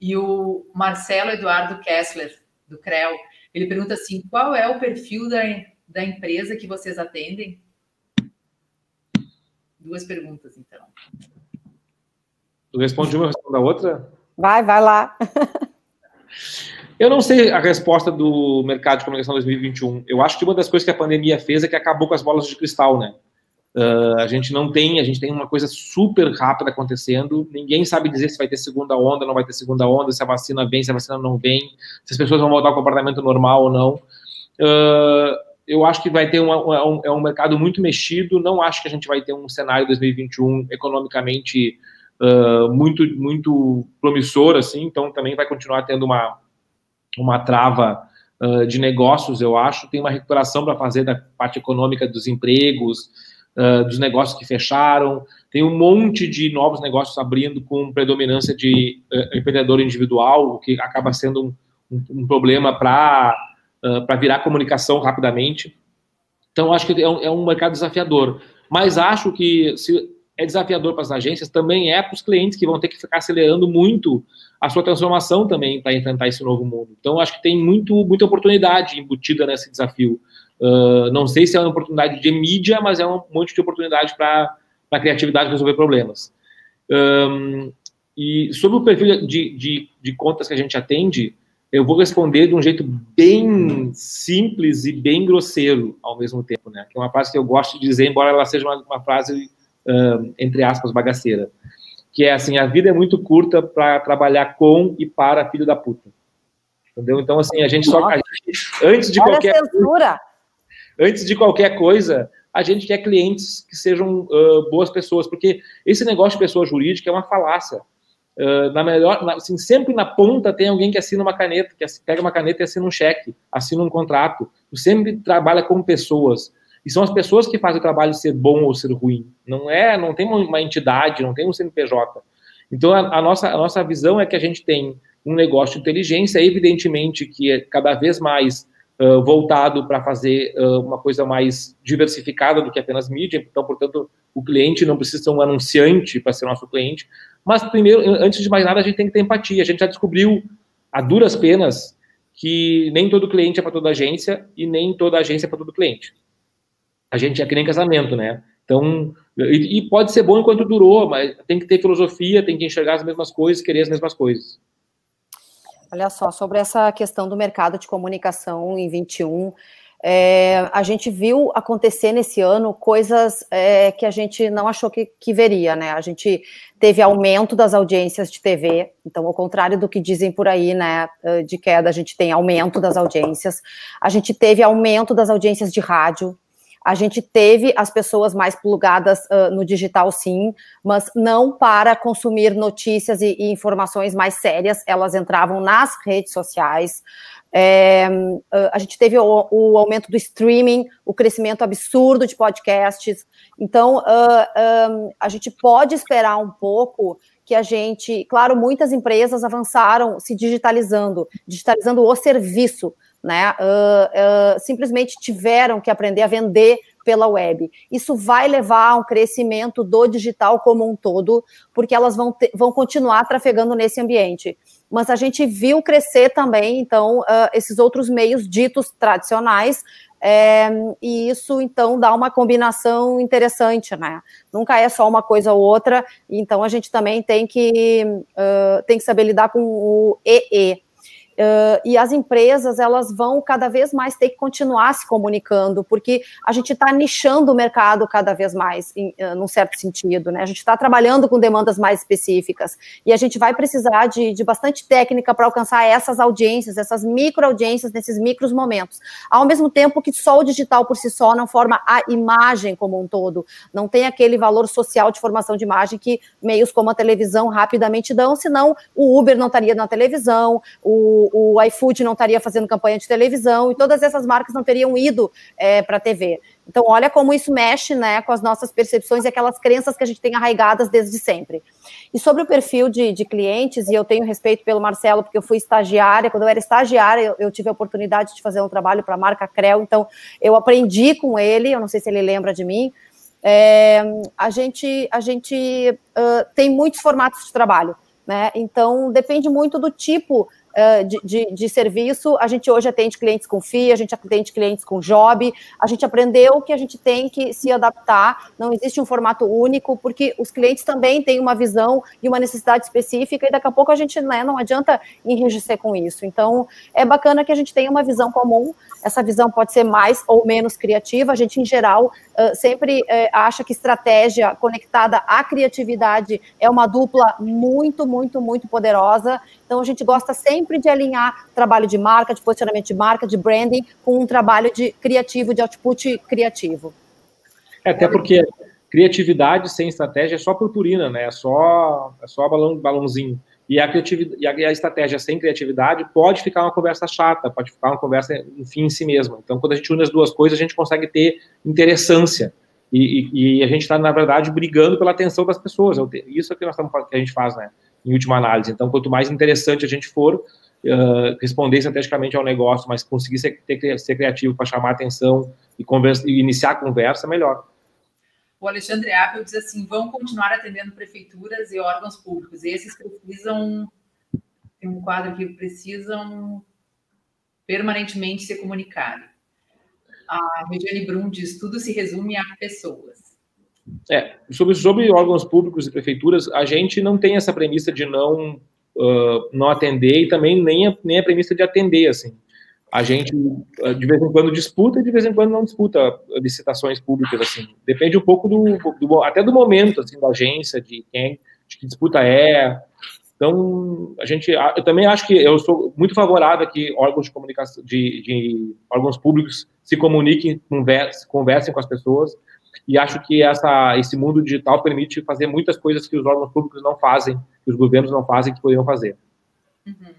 E o Marcelo Eduardo Kessler, do CREL, ele pergunta assim, qual é o perfil da, da empresa que vocês atendem? Duas perguntas, então. Tu responde uma, eu respondo a outra? Vai, vai lá. eu não sei a resposta do mercado de comunicação 2021. Eu acho que uma das coisas que a pandemia fez é que acabou com as bolas de cristal, né? Uh, a gente não tem, a gente tem uma coisa super rápida acontecendo. Ninguém sabe dizer se vai ter segunda onda, não vai ter segunda onda, se a vacina vem, se a vacina não vem, se as pessoas vão voltar ao comportamento normal ou não. Uh, eu acho que vai ter uma, um, é um mercado muito mexido. Não acho que a gente vai ter um cenário 2021 economicamente uh, muito muito promissor assim. Então também vai continuar tendo uma uma trava uh, de negócios. Eu acho tem uma recuperação para fazer da parte econômica dos empregos, uh, dos negócios que fecharam. Tem um monte de novos negócios abrindo com predominância de empreendedor individual, o que acaba sendo um, um, um problema para para virar comunicação rapidamente. Então, acho que é um, é um mercado desafiador. Mas acho que se é desafiador para as agências, também é para os clientes que vão ter que ficar acelerando muito a sua transformação também para enfrentar esse novo mundo. Então, acho que tem muito, muita oportunidade embutida nesse desafio. Uh, não sei se é uma oportunidade de mídia, mas é um monte de oportunidade para a criatividade resolver problemas. Um, e sobre o perfil de, de, de contas que a gente atende, eu vou responder de um jeito bem simples e bem grosseiro ao mesmo tempo, né? Que é uma frase que eu gosto de dizer, embora ela seja uma, uma frase, uh, entre aspas, bagaceira. Que é assim, a vida é muito curta para trabalhar com e para filho da puta. Entendeu? Então, assim, a gente só... A gente, antes de Olha qualquer... Coisa, antes de qualquer coisa, a gente quer clientes que sejam uh, boas pessoas, porque esse negócio de pessoa jurídica é uma falácia. Uh, na melhor, na, assim, sempre na ponta tem alguém que assina uma caneta, que pega uma caneta e assina um cheque, assina um contrato. Tu sempre trabalha com pessoas. E são as pessoas que fazem o trabalho ser bom ou ser ruim. Não é, não tem uma entidade, não tem um CNPJ. Então a, a nossa a nossa visão é que a gente tem um negócio de inteligência, evidentemente que é cada vez mais uh, voltado para fazer uh, uma coisa mais diversificada do que apenas mídia. Então, portanto, o cliente não precisa ser um anunciante para ser nosso cliente. Mas, primeiro, antes de mais nada, a gente tem que ter empatia. A gente já descobriu, a duras penas, que nem todo cliente é para toda agência e nem toda agência é para todo cliente. A gente é que nem casamento, né? Então, e, e, pode ser bom enquanto durou, mas tem que ter filosofia, tem que enxergar as mesmas coisas, querer as mesmas coisas. Olha só, sobre essa questão do mercado de comunicação em 21, é, a gente viu acontecer nesse ano coisas é, que a gente não achou que, que, veria, né? A gente teve aumento das audiências de TV, então, ao contrário do que dizem por aí, né, de queda, a gente tem aumento das audiências. A gente teve aumento das audiências de rádio, a gente teve as pessoas mais plugadas uh, no digital, sim, mas não para consumir notícias e, e informações mais sérias, elas entravam nas redes sociais. É, a gente teve o, o, aumento do streaming, o crescimento absurdo de podcasts. Então, uh, a gente pode esperar um pouco que a gente, claro, muitas empresas avançaram se digitalizando, digitalizando o serviço, né? Uh, uh, simplesmente tiveram que aprender a vender pela web. Isso vai levar a um crescimento do digital como um todo, porque elas vão, ter, vão continuar trafegando nesse ambiente. Mas a gente viu crescer também, então, uh, esses outros meios ditos tradicionais, é, e isso então dá uma combinação interessante, né? Nunca é só uma coisa ou outra, então a gente também tem que, uh, tem que saber lidar com o EE, Uh, e as empresas elas vão cada vez mais ter que continuar se comunicando, porque a gente está nichando o mercado cada vez mais, em, uh, num certo sentido, né? A gente está trabalhando com demandas mais específicas e a gente vai precisar de, de bastante técnica para alcançar essas audiências, essas micro audiências nesses micros momentos. Ao mesmo tempo que só o digital por si só não forma a imagem como um todo, não tem aquele valor social de formação de imagem que meios como a televisão rapidamente dão, senão o Uber não estaria na televisão, o o, iFood não estaria fazendo campanha de televisão e todas essas marcas não teriam ido é, para a TV. Então, olha como isso mexe né, com as nossas percepções e aquelas crenças que a gente tem arraigadas desde sempre. E sobre o perfil de, de clientes, e eu tenho respeito pelo Marcelo, porque eu fui estagiária, quando eu era estagiária, eu, eu tive a oportunidade de fazer um trabalho para a marca Creu, então eu aprendi com ele, eu não sei se ele lembra de mim, é, a gente, a gente uh, tem muitos formatos de trabalho. Né? Então, depende muito do tipo de, de, serviço. A gente hoje atende clientes com FII, a gente atende clientes com job, a gente aprendeu que a gente tem que se adaptar, não existe um formato único, porque os clientes também têm uma visão e uma necessidade específica, e daqui a pouco a gente né, não adianta enrijecer com isso. Então, é bacana que a gente tenha uma visão comum, essa visão pode ser mais ou menos criativa, a gente, em geral, sempre acha que estratégia conectada à criatividade é uma dupla muito, muito, muito poderosa, então a gente gosta sempre de alinhar trabalho de marca, de posicionamento de marca, de branding, com um trabalho de criativo, de output criativo. É, até porque criatividade sem estratégia é só purpurina, né? É só, é só balão, balãozinho. E a, criatividade, e a, estratégia sem criatividade pode ficar uma conversa chata, pode ficar uma conversa, enfim, em si mesma. Então, quando a gente une as duas coisas, a gente consegue ter interessância. E, e, e a gente está, na verdade, brigando pela atenção das pessoas. Isso é que, nós estamos, que a gente faz, né? Em última análise. Então, quanto mais interessante a gente for, uh, responder estrategicamente ao negócio, mas conseguir ser, ter, ser criativo para chamar atenção e, conversa, e iniciar a conversa, melhor. O Alexandre Apple diz assim: vão continuar atendendo prefeituras e órgãos públicos. Esses precisam, tem um quadro aqui, precisam permanentemente ser comunicado. A Regiane Brum diz: tudo se resume a pessoas. É, sobre, sobre órgãos públicos e prefeituras, a gente não tem essa premissa de não, uh, não atender e também nem a, nem a premissa de atender, assim. A gente, de vez em quando, disputa e de vez em quando não disputa licitações públicas, assim. Depende um pouco do, do até do momento, assim, da agência, de quem, de que disputa é. Então, a gente, eu também acho que eu sou muito favorável a que órgãos de comunicação, de, de órgãos públicos se comuniquem, conversem, conversem com as pessoas, e acho que essa, esse mundo digital permite fazer muitas coisas que os órgãos públicos não fazem, que os governos não fazem, que poderiam fazer. Uhum.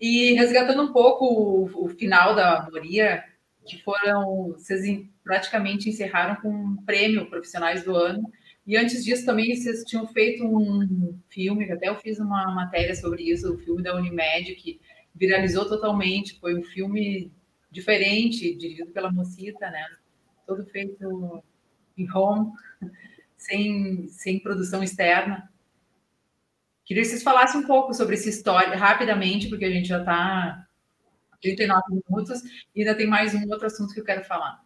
E resgatando um pouco o, o, final da Moria, que foram, vocês praticamente encerraram com um prêmio Profissionais do Ano, e antes disso também vocês tinham feito um filme, até eu fiz uma matéria sobre isso, o filme da Unimed, que viralizou totalmente. Foi um filme diferente, dirigido pela Mocita, né? Todo feito em home, [LAUGHS] sem, sem produção externa. Queria que vocês falassem um pouco sobre essa história, rapidamente, porque a gente já está 39 minutos e ainda tem mais um outro assunto que eu quero falar.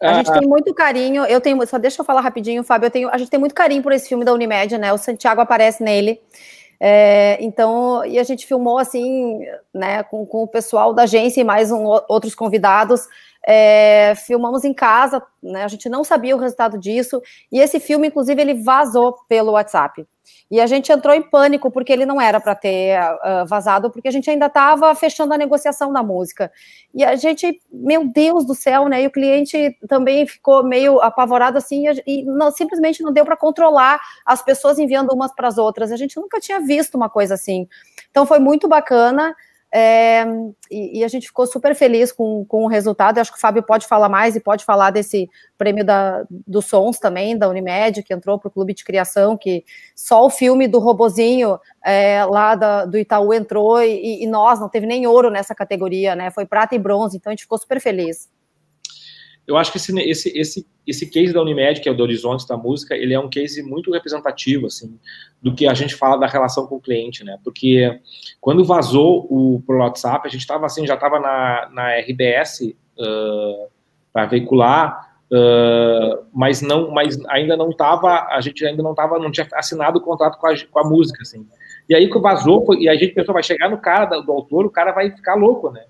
A gente tem muito carinho, eu tenho, só deixa eu falar rapidinho, Fábio, eu tenho, a gente tem muito carinho por esse filme da Unimed, né? O Santiago aparece nele. É, então, e a gente filmou assim, né, com, com o pessoal da agência e mais um, outros convidados. É, filmamos em casa, né? A gente não sabia o resultado disso. E esse filme, inclusive, ele vazou pelo WhatsApp. E a gente entrou em pânico porque ele não era para ter uh, vazado, porque a gente ainda estava fechando a negociação da música. E a gente, meu Deus do céu, né? E o cliente também ficou meio apavorado assim, e não, simplesmente não deu para controlar as pessoas enviando umas para as outras. A gente nunca tinha visto uma coisa assim. Então foi muito bacana. É, e, e, a gente ficou super feliz com, com o resultado. Eu acho que o Fábio pode falar mais e pode falar desse prêmio da, dos sons também, da Unimed, que entrou para o Clube de Criação, que só o filme do Robozinho é, lá da, do Itaú entrou e, e, nós, não teve nem ouro nessa categoria, né? Foi prata e bronze, então a gente ficou super feliz. Eu acho que esse, esse, esse, esse case da Unimed, que é o do Horizonte da Música, ele é um case muito representativo, assim, do que a gente fala da relação com o cliente, né? Porque quando vazou o pro WhatsApp, a gente estava assim, já estava na, na RBS uh, para veicular, uh, mas não, mas ainda não estava, a gente ainda não estava, não tinha assinado o contrato com a, com a música, assim. E aí que vazou, e a gente pensou, vai chegar no cara do autor, o cara vai ficar louco, né?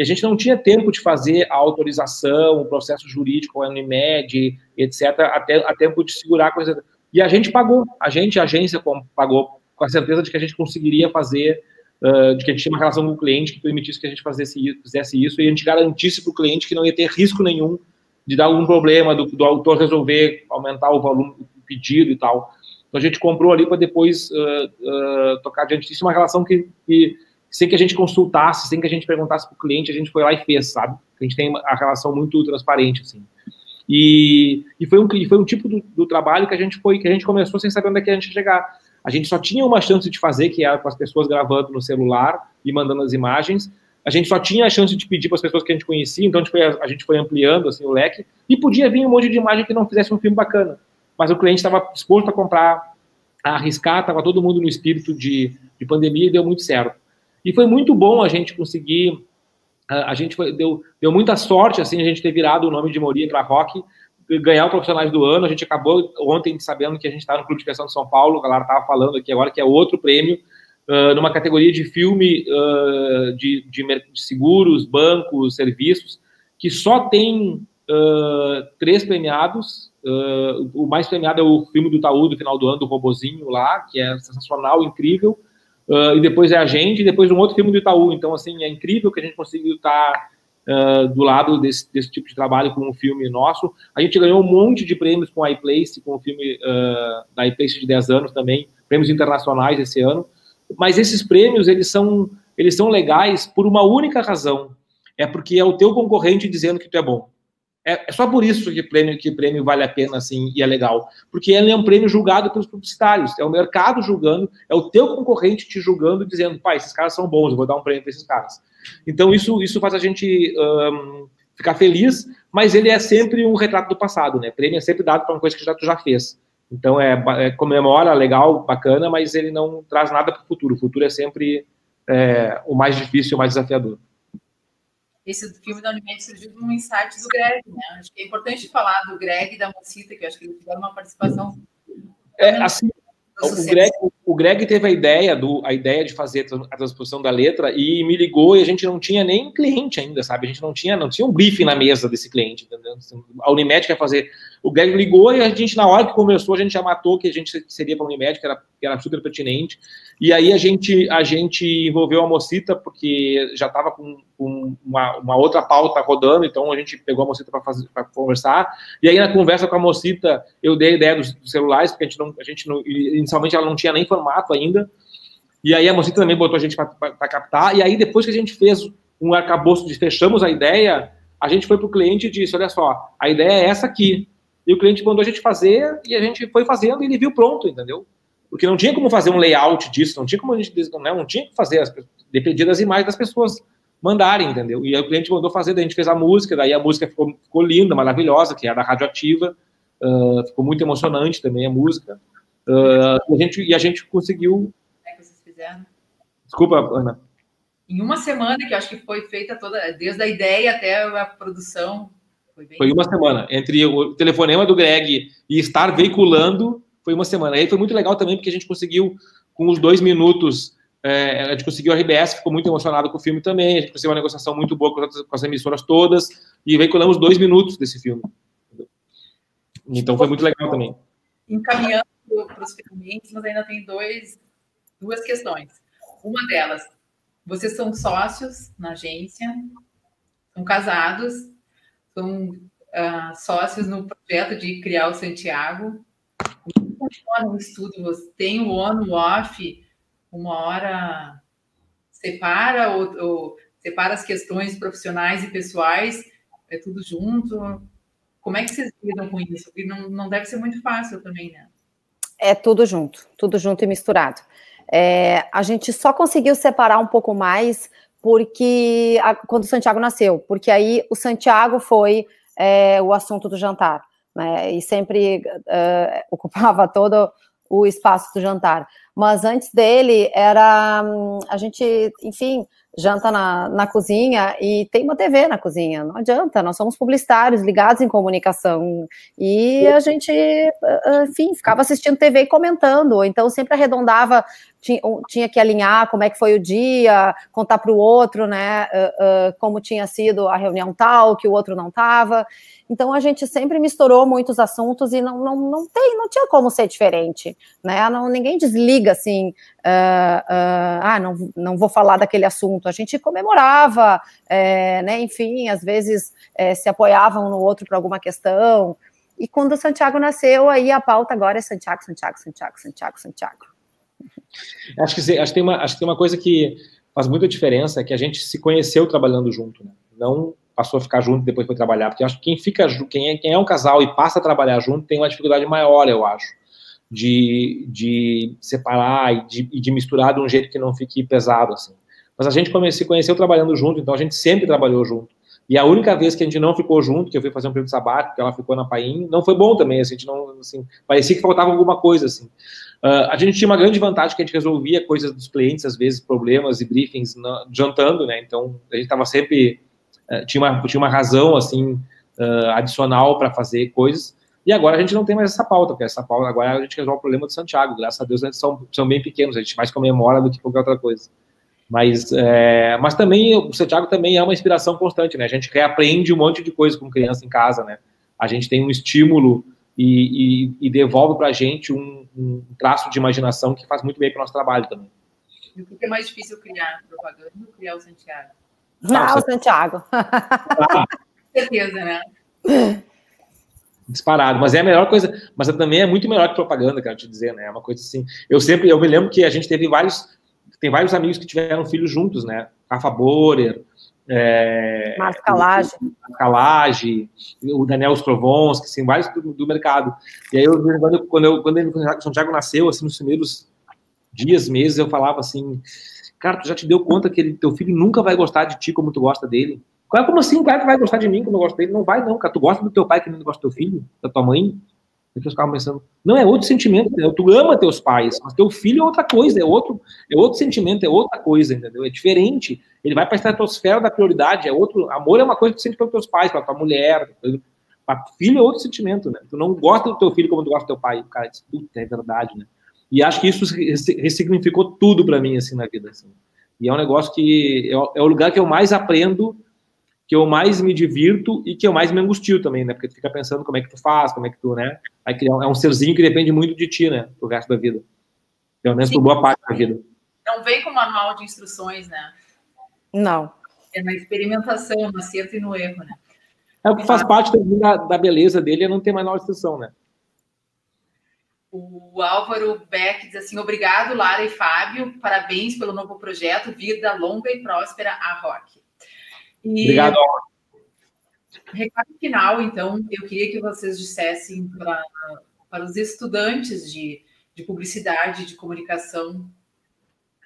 E a gente não tinha tempo de fazer a autorização, o processo jurídico, a Unimed, etc., até a tempo de segurar a coisa. E a gente pagou, a gente, a agência, pagou com a certeza de que a gente conseguiria fazer, uh, de que a gente tinha uma relação com o cliente que permitisse que a gente fizesse, fizesse isso e a gente garantisse para o cliente que não ia ter risco nenhum de dar algum problema, do, do autor resolver aumentar o volume do pedido e tal. Então a gente comprou ali para depois uh, uh, tocar adiante. Isso é uma relação que, que sem que a gente consultasse, sem que a gente perguntasse para o cliente, a gente foi lá e fez, sabe? A gente tem a relação muito transparente, assim. E, e foi, um, foi um tipo do, do, trabalho que a gente foi, que a gente começou sem saber onde é que a gente ia chegar. A gente só tinha uma chance de fazer, que era com as pessoas gravando no celular e mandando as imagens. A gente só tinha a chance de pedir para as pessoas que a gente conhecia, então a gente foi, a gente foi ampliando assim, o leque. E podia vir um monte de imagem que não fizesse um filme bacana. Mas o cliente estava disposto a comprar, a arriscar, estava todo mundo no espírito de, de pandemia e deu muito certo. E foi muito bom a gente conseguir, a, gente foi, deu, deu muita sorte, assim, a gente ter virado o nome de Moria para Rock, ganhar o Profissionais do Ano, a gente acabou ontem sabendo que a gente está no Clube de Criação de São Paulo, a galera estava falando aqui agora que é outro prêmio, uh, numa categoria de filme uh, de, de, de, seguros, bancos, serviços, que só tem uh, três premiados, o mais premiado é o filme do Itaú do final do ano, do Robozinho lá, que é sensacional, incrível, Uh, e depois é a gente, e depois um outro filme do Itaú. Então, assim, é incrível que a gente conseguiu estar uh, do lado desse, desse, tipo de trabalho com um filme nosso. A gente ganhou um monte de prêmios com a iPlace, com o filme uh, da iPlace de 10 anos também, prêmios internacionais esse ano. Mas esses prêmios, eles são, eles são legais por uma única razão. É porque é o teu concorrente dizendo que tu é bom. É, é, só por isso que prêmio, que prêmio vale a pena, assim, e é legal. Porque ele é um prêmio julgado pelos publicitários. É o mercado julgando, é o teu concorrente te julgando, dizendo, pai, esses caras são bons, eu vou dar um prêmio para esses caras. Então, isso, isso faz a gente um, ficar feliz, mas ele é sempre um retrato do passado, né? Prêmio é sempre dado para uma coisa que já, tu já fez. Então, é, é comemora, legal, bacana, mas ele não traz nada para o futuro. O futuro é sempre é, o mais difícil, o mais desafiador esse filme da Unimed surgiu de um insight do Greg, né? Acho que é importante falar do Greg e da Mocita, que eu acho que eles tiveram uma participação. É, assim, o Greg, o Greg teve a ideia, do, a ideia de fazer a transposição da letra e me ligou e a gente não tinha nem cliente ainda, sabe? A gente não tinha, não tinha um briefing na mesa desse cliente, entendeu? A Unimed quer fazer. O Greg ligou e a gente, na hora que conversou, a gente já matou que a gente seria para a Unimed, que era, que era super pertinente. E aí a gente, a gente envolveu a Mocita, porque já estava com, com uma, uma, outra pauta rodando, então a gente pegou a Mocita para conversar. E aí na conversa com a Mocita, eu dei a ideia dos, dos celulares, porque a gente não, a gente não, inicialmente ela não tinha nem formato ainda. E aí a Mocita também botou a gente para captar. E aí depois que a gente fez um arcabouço de fechamos a ideia, a gente foi para o cliente e disse, olha só, a ideia é essa aqui. E o cliente mandou a gente fazer e a gente foi fazendo e ele viu pronto, entendeu? porque não tinha como fazer um layout disso, não tinha como a gente, não, não tinha que fazer, dependia das imagens das pessoas mandarem, entendeu? E aí o cliente mandou fazer, daí a gente fez a música, daí a música ficou, ficou linda, maravilhosa, que era radioativa, uh, ficou muito emocionante também a música, uh, a gente, e a gente conseguiu... É que vocês fizeram? Desculpa, Ana. Em uma semana, que eu acho que foi feita toda, desde a ideia até a produção, foi, foi uma semana, entre o telefonema do Greg e estar veiculando, foi uma semana. E aí foi muito legal também, porque a gente conseguiu, com os dois minutos é, a gente conseguiu a RBS, ficou muito emocionado com o filme também. A gente conseguiu uma negociação muito boa com as, com as emissoras todas e veiculamos dois minutos desse filme. Então foi muito legal também. Encaminhando para os finalmente, mas ainda tem dois, duas questões. Uma delas, vocês são sócios na agência, são casados, são uh, sócios no projeto de criar o Santiago. Como funciona o estudo? Você tem o on, o off? uma hora separa ou, ou, separa as questões profissionais e pessoais, é tudo junto? Como é que vocês lidam com isso? Porque não, não deve ser muito fácil também, né? É tudo junto, tudo junto e misturado. É, a gente só conseguiu separar um pouco mais porque a, quando o Santiago nasceu, porque aí o Santiago foi é, o assunto do jantar, né? E sempre uh, ocupava [LAUGHS] todo o espaço do jantar. Mas antes dele era a gente, enfim, janta na, na cozinha e tem uma TV na cozinha. Não adianta, nós somos publicitários ligados em comunicação e a gente, enfim, ficava assistindo TV e comentando. Então sempre arredondava, tinha, tinha que alinhar como é que foi o dia, contar para o outro, né, como tinha sido a reunião tal, que o outro não estava. Então a gente sempre misturou muitos assuntos e não, não, não tem, não tinha como ser diferente, né? Não, ninguém desliga assim, uh, ah, não, não vou falar daquele assunto. A gente comemorava, é, né? Enfim, às vezes é, se apoiavam um no outro para alguma questão. E quando o Santiago nasceu, aí a pauta agora é Santiago, Santiago, Santiago, Santiago, Santiago. Acho que, acho que, tem, uma, acho que tem uma coisa que faz muita diferença, é que a gente se conheceu trabalhando junto, né? Não passou a ficar junto e depois foi trabalhar. Porque acho que quem fica, quem é, quem é um casal e passa a trabalhar junto tem uma dificuldade maior, eu acho, de, de separar e de, e de misturar de um jeito que não fique pesado, assim. Mas a gente se conheceu trabalhando junto, então a gente sempre trabalhou junto. E a única vez que a gente não ficou junto, que eu fui fazer um período sabático, que ela ficou na Paim, não foi bom também, assim, a gente não, assim, parecia que faltava alguma coisa, assim. Uh, a gente tinha uma grande vantagem que a gente resolvia coisas dos clientes, às vezes problemas e briefings na, jantando, né, então a gente estava sempre é, tinha, uma, tinha uma razão assim uh, adicional para fazer coisas. E agora a gente não tem mais essa pauta, porque essa pauta agora a gente resolve o problema do Santiago. Graças a Deus eles são, são bem pequenos, a gente mais comemora do que qualquer outra coisa. Mas, é, mas também o Santiago também é uma inspiração constante, né? A gente reaprende um monte de coisa com criança em casa, né? A gente tem um estímulo e, e, e devolve para a gente um, um, traço de imaginação que faz muito bem para o nosso trabalho também. E o que é mais difícil criar propaganda ou criar o Santiago? Não, o Santiago. Ah, certeza, né? [LAUGHS] Disparado, mas é a melhor coisa, mas também é muito melhor que propaganda, quero te dizer, né? É uma coisa assim. Eu sempre, eu me lembro que a gente teve vários, tem vários amigos que tiveram filhos juntos, né? Rafa Borer, é, Marcos Calage. O, Calage, o Daniel Strovonski, assim, vários do, do, mercado. E aí, eu, quando, quando, eu, quando ele, Santiago nasceu, assim, nos primeiros dias, meses, eu falava assim, Cara, tu já te deu conta que ele, teu filho nunca vai gostar de ti como tu gosta dele? Como assim? Claro que vai gostar de mim como eu gosto dele. Não vai, não, cara. Tu gosta do teu pai que não gosta do teu filho, da tua mãe? Pessoas ficavam pensando, não, é outro sentimento, entendeu? Tu ama teus pais, mas teu filho é outra coisa, é outro, é outro sentimento, é outra coisa, entendeu? É diferente. Ele vai para a estratosfera da prioridade, é outro. Amor é uma coisa que tu sente pelos teus pais, para tua mulher. Para filho é outro sentimento, né? Tu não gosta do teu filho como tu gosta do teu pai. O cara diz, puta, é verdade, né? E acho que isso ressignificou tudo para mim, assim, na vida. Assim. E é um negócio que é, é, o lugar que eu mais aprendo, que eu mais me divirto e que eu mais me angustio também, né? Porque tu fica pensando como é que tu faz, como é que tu, né? Criar, é um serzinho que depende muito de ti, né? Pro resto da vida. Pelo menos Sim. por boa parte da vida. Não vem com manual de instruções, né? Não. É na experimentação, no acerto e no erro, né? É o que faz parte da, da beleza dele é não ter manual de instrução, né? O Álvaro Beck diz assim: obrigado, Lara e Fábio, parabéns pelo novo projeto, vida longa e próspera a Rock. E, obrigado. Recado final, então, eu queria que vocês dissessem para, para os estudantes de, de publicidade, de comunicação.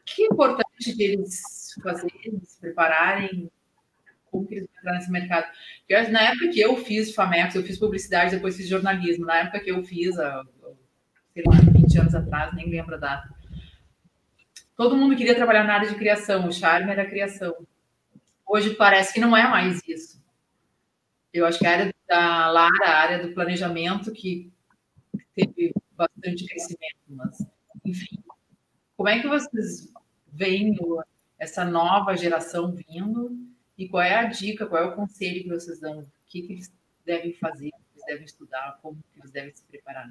Que é importante deles fazerem, se prepararem, como que eles vão entrar nesse mercado. Porque na época que eu fiz FAMEX, eu fiz publicidade, depois fiz jornalismo. Na época que eu fiz, sei lá, 20 anos atrás, nem lembro a data. Todo mundo queria trabalhar na área de criação, o charme era a criação. Hoje parece que não é mais isso. Eu acho que a área da Lara, a área do planejamento, que teve bastante crescimento, mas, enfim. Como é que vocês veem essa nova geração vindo e qual é a dica, qual é o conselho que vocês dão? O que, que eles devem fazer, eles devem estudar, como eles devem se preparar?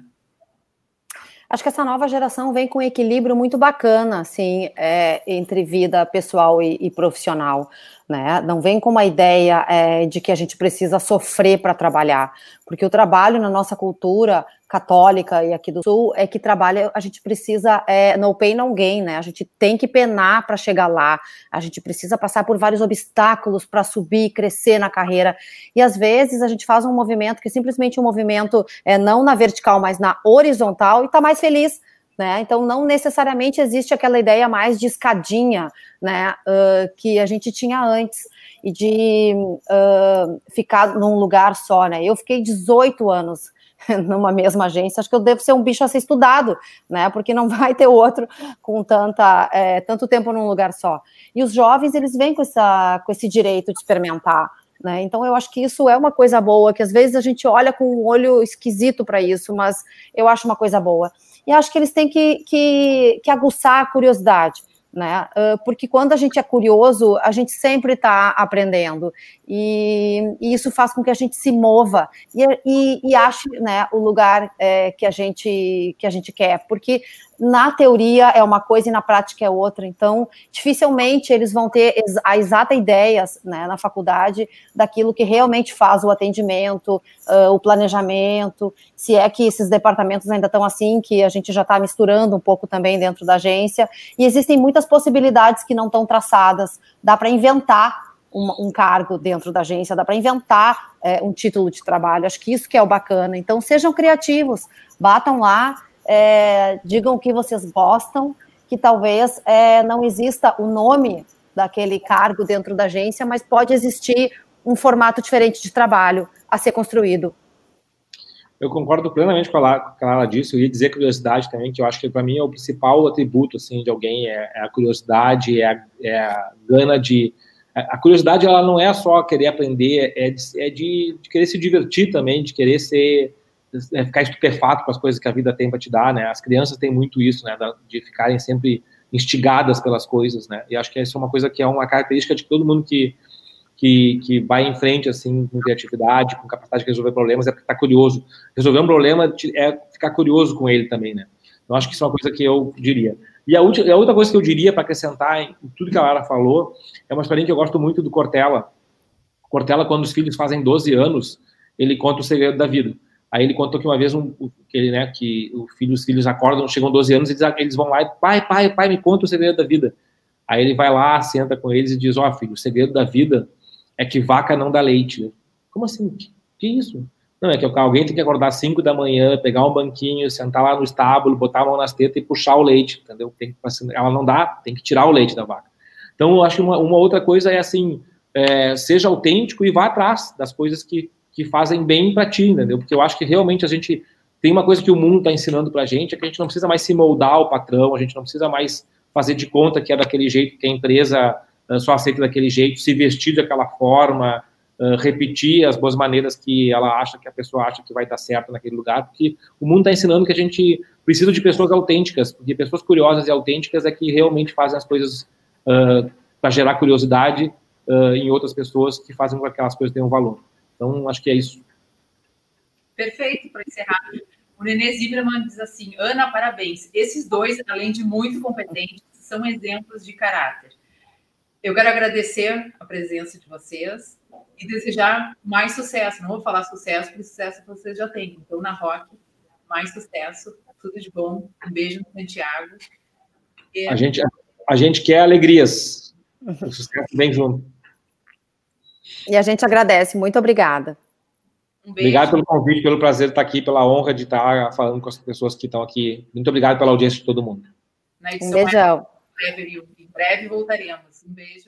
Acho que essa nova geração vem com um equilíbrio muito bacana, assim, é, entre vida pessoal e, e, profissional, né? Não vem com uma ideia é, de que a gente precisa sofrer para trabalhar, porque o trabalho na nossa cultura católica e aqui do Sul é que trabalha, a gente precisa, é, no pain, no gain, né? A gente tem que penar para chegar lá, a gente precisa passar por vários obstáculos para subir, crescer na carreira. E às vezes a gente faz um movimento que é simplesmente um movimento é, não na vertical, mas na horizontal e está mais feliz. Né? Então, não necessariamente existe aquela ideia mais de escadinha né, uh, que a gente tinha antes e de uh, ficar num lugar só. Né? Eu fiquei 18 anos [LAUGHS] numa mesma agência, acho que eu devo ser um bicho a ser estudado, né? Porque não [LAUGHS] vai ter outro com tanta, é, tanto tempo num lugar só. E os jovens, eles vêm com, essa, com esse direito de experimentar. Né? Então, eu acho que isso é uma coisa boa, que às vezes a gente olha com um olho esquisito para isso, mas eu acho uma coisa boa. E acho que eles têm que, que, que aguçar a curiosidade né? Porque quando a gente é curioso, a gente sempre está aprendendo e, e, isso faz com que a gente se mova e, e, e ache, né, o lugar é, que a gente que a gente quer, porque na teoria é uma coisa e na prática é outra. Então, dificilmente eles vão ter a exata ideia né, na faculdade daquilo que realmente faz o atendimento, uh, o planejamento, se é que esses departamentos ainda estão assim, que a gente já está misturando um pouco também dentro da agência. E existem muitas possibilidades que não estão traçadas. Dá para inventar um, um, cargo dentro da agência, dá para inventar é, um título de trabalho. Acho que isso que é o bacana. Então, sejam criativos, batam lá é, digam o que vocês gostam, que talvez é, não exista o nome daquele cargo dentro da agência, mas pode existir um formato diferente de trabalho a ser construído. Eu concordo plenamente com a Clara disso. Eu ia dizer curiosidade também, que eu acho que para mim é o principal atributo assim de alguém é, é a curiosidade, é a, é a, gana de a curiosidade ela não é só querer aprender, é de, é de, de querer se divertir também, de querer ser é, ficar estupefato com as coisas que a vida tem para te dar, né? As crianças têm muito isso, né? De ficarem sempre instigadas pelas coisas, né? E acho que isso é uma coisa que é uma característica de todo mundo que que, que vai em frente assim com criatividade, com capacidade de resolver problemas, é porque está curioso. Resolver um problema é ficar curioso com ele também, né? Então acho que isso é uma coisa que eu diria. E a, última, a outra coisa que eu diria para acrescentar em tudo que a Lara falou é uma experiência que eu gosto muito do Cortella. Cortella, quando os filhos fazem 12 anos, ele conta o segredo da vida. Aí ele contou que uma vez um, que ele, né, que o filho, os filhos acordam, chegam 12 anos eles, eles vão lá e pai, pai, pai, me conta o segredo da vida. Aí ele vai lá, senta com eles e diz: "Ó, oh, filho, o segredo da vida é que vaca não dá leite". Como assim? Que, que isso? Não, é que alguém tem que acordar às 5 da manhã, pegar um banquinho, sentar lá no estábulo, botar a mão nas tetas e puxar o leite, entendeu? Tem assim, ela não dá, tem que tirar o leite da vaca. Então, eu acho que uma, uma outra coisa é assim, é, seja autêntico e vá atrás das coisas que, que fazem bem para ti, entendeu? Porque eu acho que realmente a gente tem uma coisa que o mundo está ensinando para a gente, é que a gente não precisa mais se moldar ao patrão, a gente não precisa mais fazer de conta que é daquele jeito, que a empresa uh, só aceita daquele jeito, se vestir daquela forma, uh, repetir as boas maneiras que ela acha, que a pessoa acha que vai dar certo naquele lugar, porque o mundo está ensinando que a gente precisa de pessoas autênticas, porque pessoas curiosas e autênticas é que realmente fazem as coisas uh, para gerar curiosidade em outras pessoas que fazem com que aquelas coisas tenham valor. Então, acho que é isso. Perfeito, para encerrar. O Nenê Zimmermann diz assim: Ana, parabéns. Esses dois, além de muito competentes, são exemplos de caráter. Eu quero agradecer a presença de vocês e desejar mais sucesso. Não vou falar sucesso, porque sucesso vocês já têm. Então, na Rock, mais sucesso, tudo de bom. Um beijo no Santiago. E... A, gente, a gente quer alegrias. O sucesso vem junto. E a gente agradece. Muito obrigada. Um obrigado pelo convite, pelo prazer de estar aqui, pela honra de estar falando com as pessoas que estão aqui. Muito obrigado pela audiência de todo mundo. um beijão. Em breve voltaremos. Um beijo.